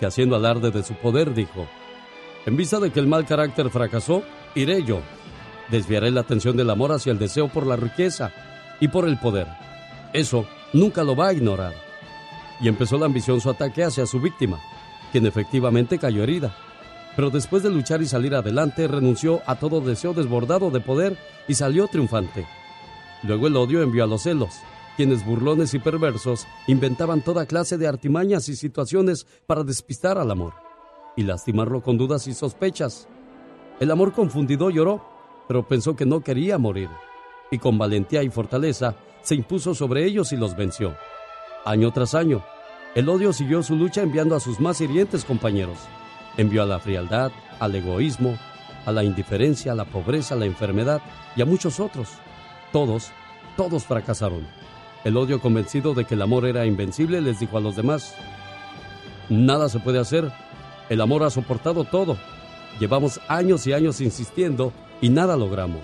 que haciendo alarde de su poder dijo, en vista de que el mal carácter fracasó, iré yo. Desviaré la atención del amor hacia el deseo por la riqueza y por el poder. Eso nunca lo va a ignorar. Y empezó la ambición su ataque hacia su víctima, quien efectivamente cayó herida. Pero después de luchar y salir adelante, renunció a todo deseo desbordado de poder y salió triunfante. Luego el odio envió a los celos, quienes burlones y perversos inventaban toda clase de artimañas y situaciones para despistar al amor y lastimarlo con dudas y sospechas. El amor confundido lloró, pero pensó que no quería morir, y con valentía y fortaleza se impuso sobre ellos y los venció. Año tras año, el odio siguió su lucha enviando a sus más hirientes compañeros. Envió a la frialdad, al egoísmo, a la indiferencia, a la pobreza, a la enfermedad y a muchos otros. Todos, todos fracasaron. El odio convencido de que el amor era invencible les dijo a los demás, nada se puede hacer, el amor ha soportado todo, llevamos años y años insistiendo y nada logramos.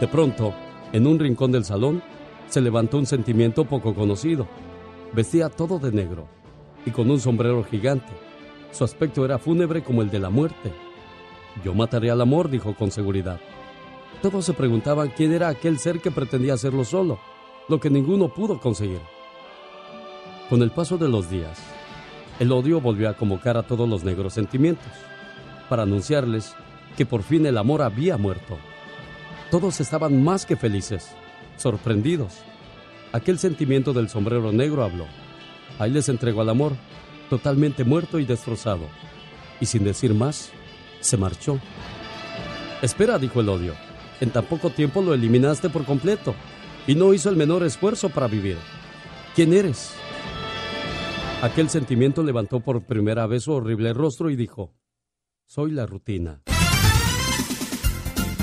De pronto, en un rincón del salón, se levantó un sentimiento poco conocido. Vestía todo de negro y con un sombrero gigante. Su aspecto era fúnebre como el de la muerte. Yo mataré al amor, dijo con seguridad. Todos se preguntaban quién era aquel ser que pretendía hacerlo solo, lo que ninguno pudo conseguir. Con el paso de los días, el odio volvió a convocar a todos los negros sentimientos, para anunciarles que por fin el amor había muerto. Todos estaban más que felices, sorprendidos. Aquel sentimiento del sombrero negro habló. Ahí les entregó al amor, totalmente muerto y destrozado. Y sin decir más, se marchó. Espera, dijo el odio. En tan poco tiempo lo eliminaste por completo y no hizo el menor esfuerzo para vivir. ¿Quién eres? Aquel sentimiento levantó por primera vez su horrible rostro y dijo, soy la rutina.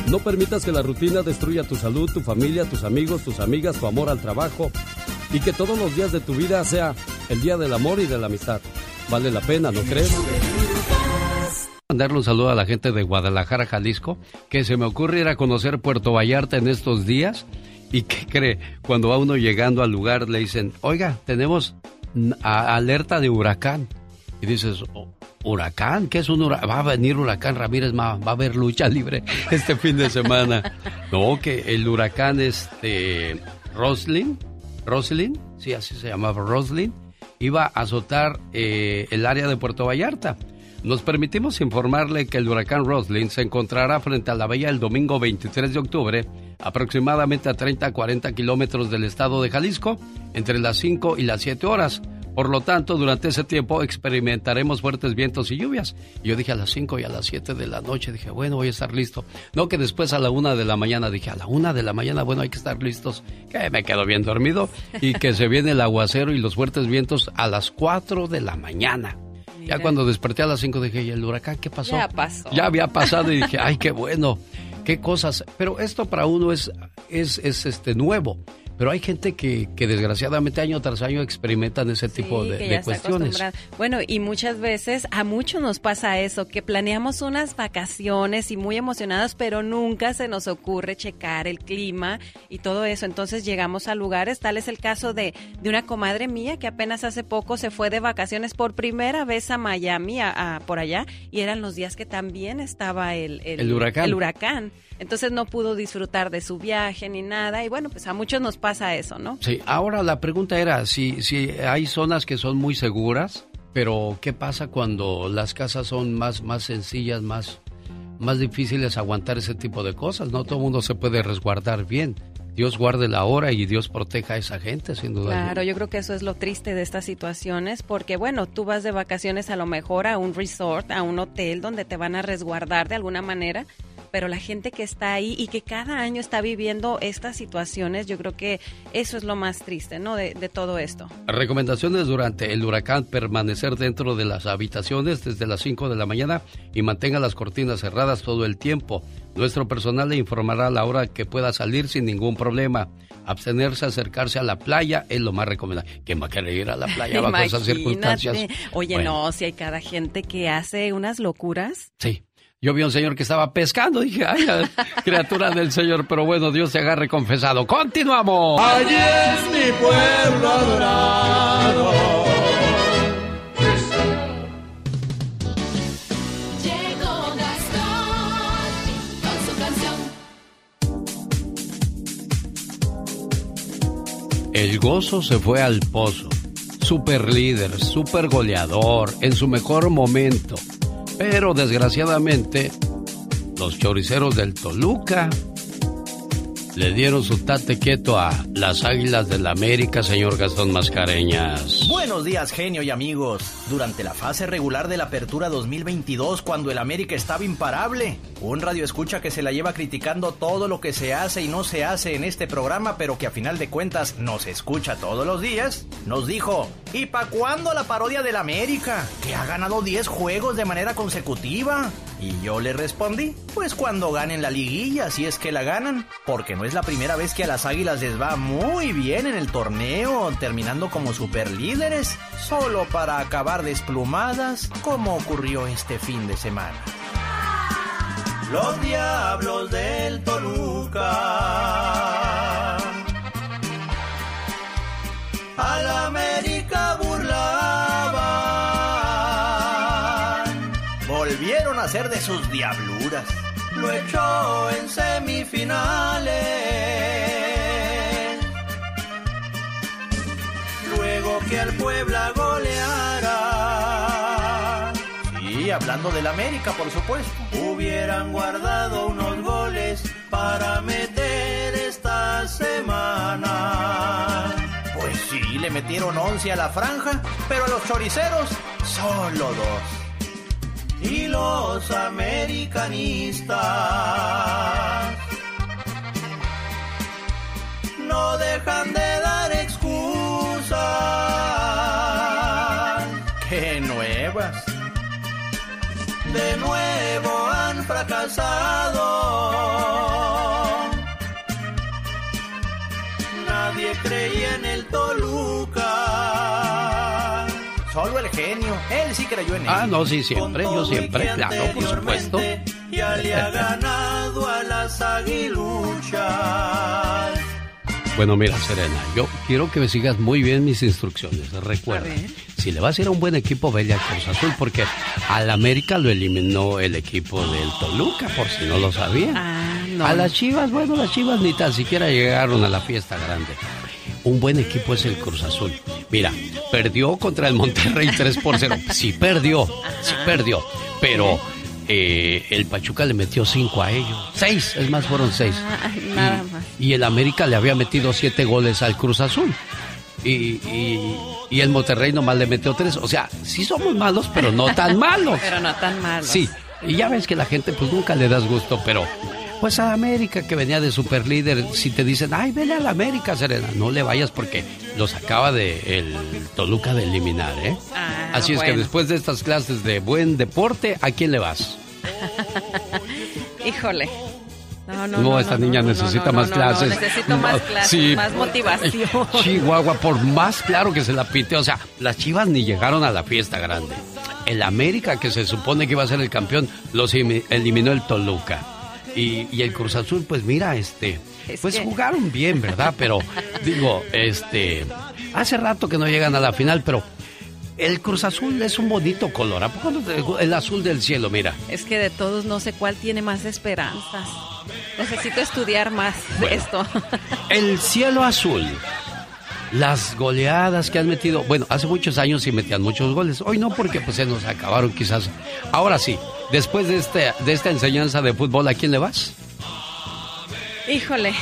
No permitas que la rutina destruya tu salud, tu familia, tus amigos, tus amigas, tu amor al trabajo y que todos los días de tu vida sea el día del amor y de la amistad. Vale la pena, ¿no crees? Mandarle un saludo a la gente de Guadalajara, Jalisco, que se me ocurre ir a conocer Puerto Vallarta en estos días. ¿Y qué cree? Cuando va uno llegando al lugar le dicen, oiga, tenemos alerta de huracán. Y dices, ¿Huracán? ¿Qué es un huracán? Va a venir huracán Ramírez, va, va a haber lucha libre este fin de semana. No, que el huracán este Roslin, Roslin, sí, así se llamaba Roslin, iba a azotar eh, el área de Puerto Vallarta. Nos permitimos informarle que el huracán Roslin se encontrará frente a la bahía el domingo 23 de octubre, aproximadamente a 30 a 40 kilómetros del estado de Jalisco, entre las 5 y las 7 horas. Por lo tanto, durante ese tiempo experimentaremos fuertes vientos y lluvias. yo dije a las 5 y a las 7 de la noche, dije, bueno, voy a estar listo. No que después a la 1 de la mañana, dije, a la 1 de la mañana, bueno, hay que estar listos. Que me quedo bien dormido y que se viene el aguacero y los fuertes vientos a las 4 de la mañana. Ya cuando desperté a las 5 dije, ¿y el huracán qué pasó? Ya pasó. Ya había pasado y dije, ay, qué bueno, qué cosas. Pero esto para uno es, es, es este, nuevo. Pero hay gente que, que desgraciadamente año tras año experimentan ese tipo de, cuestiones. Bueno, y muchas veces a muchos nos pasa eso, que planeamos unas vacaciones y muy emocionados, pero nunca se nos ocurre checar el clima y todo eso. Entonces llegamos a lugares, tal es el caso de, de una comadre mía que apenas hace poco se fue de vacaciones por primera vez a Miami, a, por allá, y eran los días que también estaba el, el, huracán. El huracán. Entonces no pudo disfrutar de su viaje ni nada. Y bueno, pues a muchos nos pasa eso, ¿no? Sí, ahora la pregunta era si, si hay zonas que son muy seguras, pero ¿qué pasa cuando las casas son más, más sencillas, más, más difíciles aguantar ese tipo de cosas? No todo el mundo se puede resguardar bien. Dios guarde la hora y Dios proteja a esa gente, sin duda. Claro, yo creo que eso es lo triste de estas situaciones, porque bueno, tú vas de vacaciones a lo mejor a un resort, a un hotel donde te van a resguardar de alguna manera, pero la gente que está ahí y que cada año está viviendo estas situaciones, yo creo que eso es lo más triste, ¿no? De, todo esto. Recomendaciones durante el huracán, permanecer dentro de las habitaciones desde las 5 de la mañana y mantenga las cortinas cerradas todo el tiempo. Nuestro personal le informará a la hora que pueda salir sin ningún problema. Abstenerse, acercarse a la playa es lo más recomendable. ¿Quién va a querer ir a la playa bajo esas circunstancias? Oye, no, si hay cada gente que hace unas locuras. Sí. Yo vi a un señor que estaba pescando. Dije, ay, criatura del Señor, pero bueno, Dios te agarre confesado. ¡Continuamos! Allí es mi pueblo adorado. Llegó Gastón con su canción. El gozo se fue al pozo. Super líder, super goleador, en su mejor momento pero desgraciadamente, los choriceros del Toluca le dieron su tate quieto a las Águilas del la América, señor Gastón Mascareñas. Buenos días, genio y amigos. Durante la fase regular de la Apertura 2022, cuando el América estaba imparable, un radio escucha que se la lleva criticando todo lo que se hace y no se hace en este programa, pero que a final de cuentas nos escucha todos los días, nos dijo, ¿y pa' cuándo la parodia del América? Que ha ganado 10 juegos de manera consecutiva. Y yo le respondí, pues cuando ganen la liguilla, si es que la ganan, porque no es la primera vez que a las Águilas les va muy bien en el torneo, terminando como superlíderes, solo para acabar desplumadas como ocurrió este fin de semana. Los diablos del Toluca. Al América burlaban. Volvieron a hacer de sus diabluras. Lo echó en semifinales. Luego que al Puebla goleara. Sí, hablando del América, por supuesto. Hubieran guardado unos goles para meter esta semana. Pues sí, le metieron 11 a la franja, pero a los choriceros solo dos. Y los americanistas no dejan de dar excusas. ¡Qué nuevas! De nuevo han fracasado. Nadie creía en el Toluca. Solo el en él. Ah, no, sí, siempre, yo siempre, claro, por supuesto. Ya le ha ganado a las aguiluchas. Bueno, mira, Serena, yo quiero que me sigas muy bien mis instrucciones. Recuerda, si le vas a ir a un buen equipo, vele a Cruz Azul, porque al América lo eliminó el equipo del Toluca, por si no lo sabían. A las Chivas, bueno, las Chivas ni tan siquiera llegaron a la fiesta grande. Un buen equipo es el Cruz Azul. Mira, perdió contra el Monterrey 3 por 0. Sí perdió, sí perdió. Pero eh, el Pachuca le metió 5 a ellos. 6, es más, fueron 6. Nada más. Y el América le había metido 7 goles al Cruz Azul. Y, y- y el Monterrey nomás le metió 3. O sea, sí somos malos, pero no tan malos. Pero no tan malos. Sí, y ya ves que la gente pues nunca le das gusto, pero pues a América que venía de super líder, si te dicen, ay, vele a la América, Serena, no le vayas porque los acaba de el Toluca de eliminar, ¿eh? Ah, Así es que después de estas clases de buen deporte, ¿a quién le vas? Híjole. No, no, No, no, esta niña necesita más clases. necesito más clases, sí. más motivación. Chihuahua, por más claro que se la pite, o sea, las Chivas ni llegaron a la fiesta grande. El América, que se supone que iba a ser el campeón, los imi- eliminó el Toluca. Y, y el Cruz Azul, pues mira, este, Es pues jugaron bien, ¿verdad? Pero digo, este, hace rato que no llegan a la final, pero el Cruz Azul es un bonito color. ¿A poco no te- el azul del cielo, mira. Es que de todos no sé cuál tiene más esperanzas. Necesito estudiar más de esto. El cielo azul. Las goleadas que han metido, bueno, hace muchos años sí metían muchos goles. Hoy no porque pues se nos acabaron quizás. Ahora sí, después de este de esta enseñanza de fútbol, ¿a quién le vas? Híjole,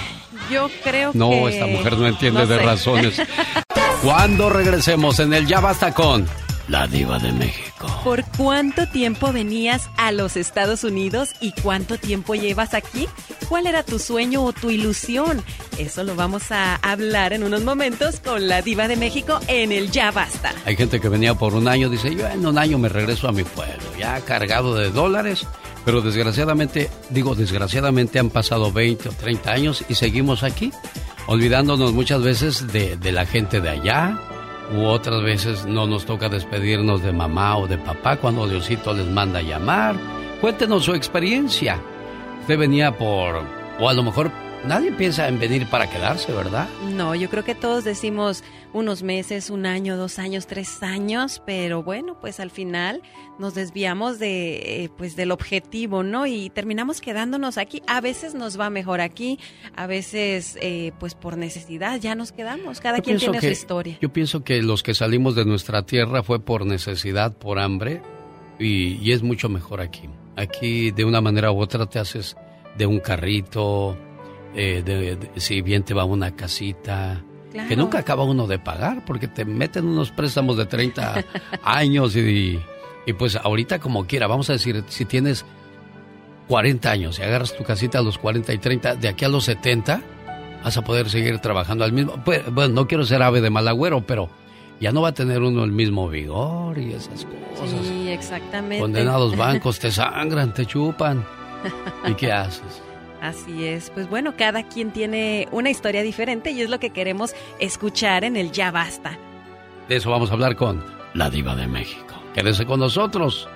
yo creo No, que... esta mujer no entiende no de sé. razones. Cuando regresemos en el Ya Basta con La Diva de México. ¿Por cuánto tiempo venías a los Estados Unidos y cuánto tiempo llevas aquí? ¿Cuál era tu sueño o tu ilusión? Eso lo vamos a hablar en unos momentos con la diva de México en el Ya Basta. Hay gente que venía por un año, dice, yo en un año me regreso a mi pueblo, ya cargado de dólares, pero desgraciadamente, digo desgraciadamente han pasado 20 o 30 años y seguimos aquí, olvidándonos muchas veces de, de la gente de allá, u otras veces no nos toca despedirnos de mamá o de papá cuando Diosito les manda llamar. Cuéntenos su experiencia. Usted venía por, o a lo mejor nadie piensa en venir para quedarse, ¿verdad? No, yo creo que todos decimos unos meses, un año, dos años, tres años, pero bueno, pues al final nos desviamos de, eh, pues del objetivo, ¿no? Y terminamos quedándonos aquí. A veces nos va mejor aquí, a veces, eh, pues por necesidad ya nos quedamos. Cada Yo quien tiene que- su historia. Yo pienso que los que salimos de nuestra tierra fue por necesidad, por hambre, y, y es mucho mejor aquí. Aquí, de una manera u otra, te haces de un carrito, eh, de- de- si bien te va una casita, Claro. que nunca acaba uno de pagar, porque te meten unos préstamos de 30 años y, y pues ahorita como quiera, vamos a decir, si tienes 40 años y agarras tu casita a los 40 y 30, de aquí a los 70 vas a poder seguir trabajando al mismo. Pues, bueno, no quiero ser ave de mal agüero, pero ya no va a tener uno el mismo vigor y esas cosas. Sí, exactamente. Condenados bancos, te sangran, te chupan. ¿Y qué haces? Así es, pues bueno, cada quien tiene una historia diferente y es lo que queremos escuchar en el Ya Basta. De eso vamos a hablar con la diva de México. Quédese con nosotros.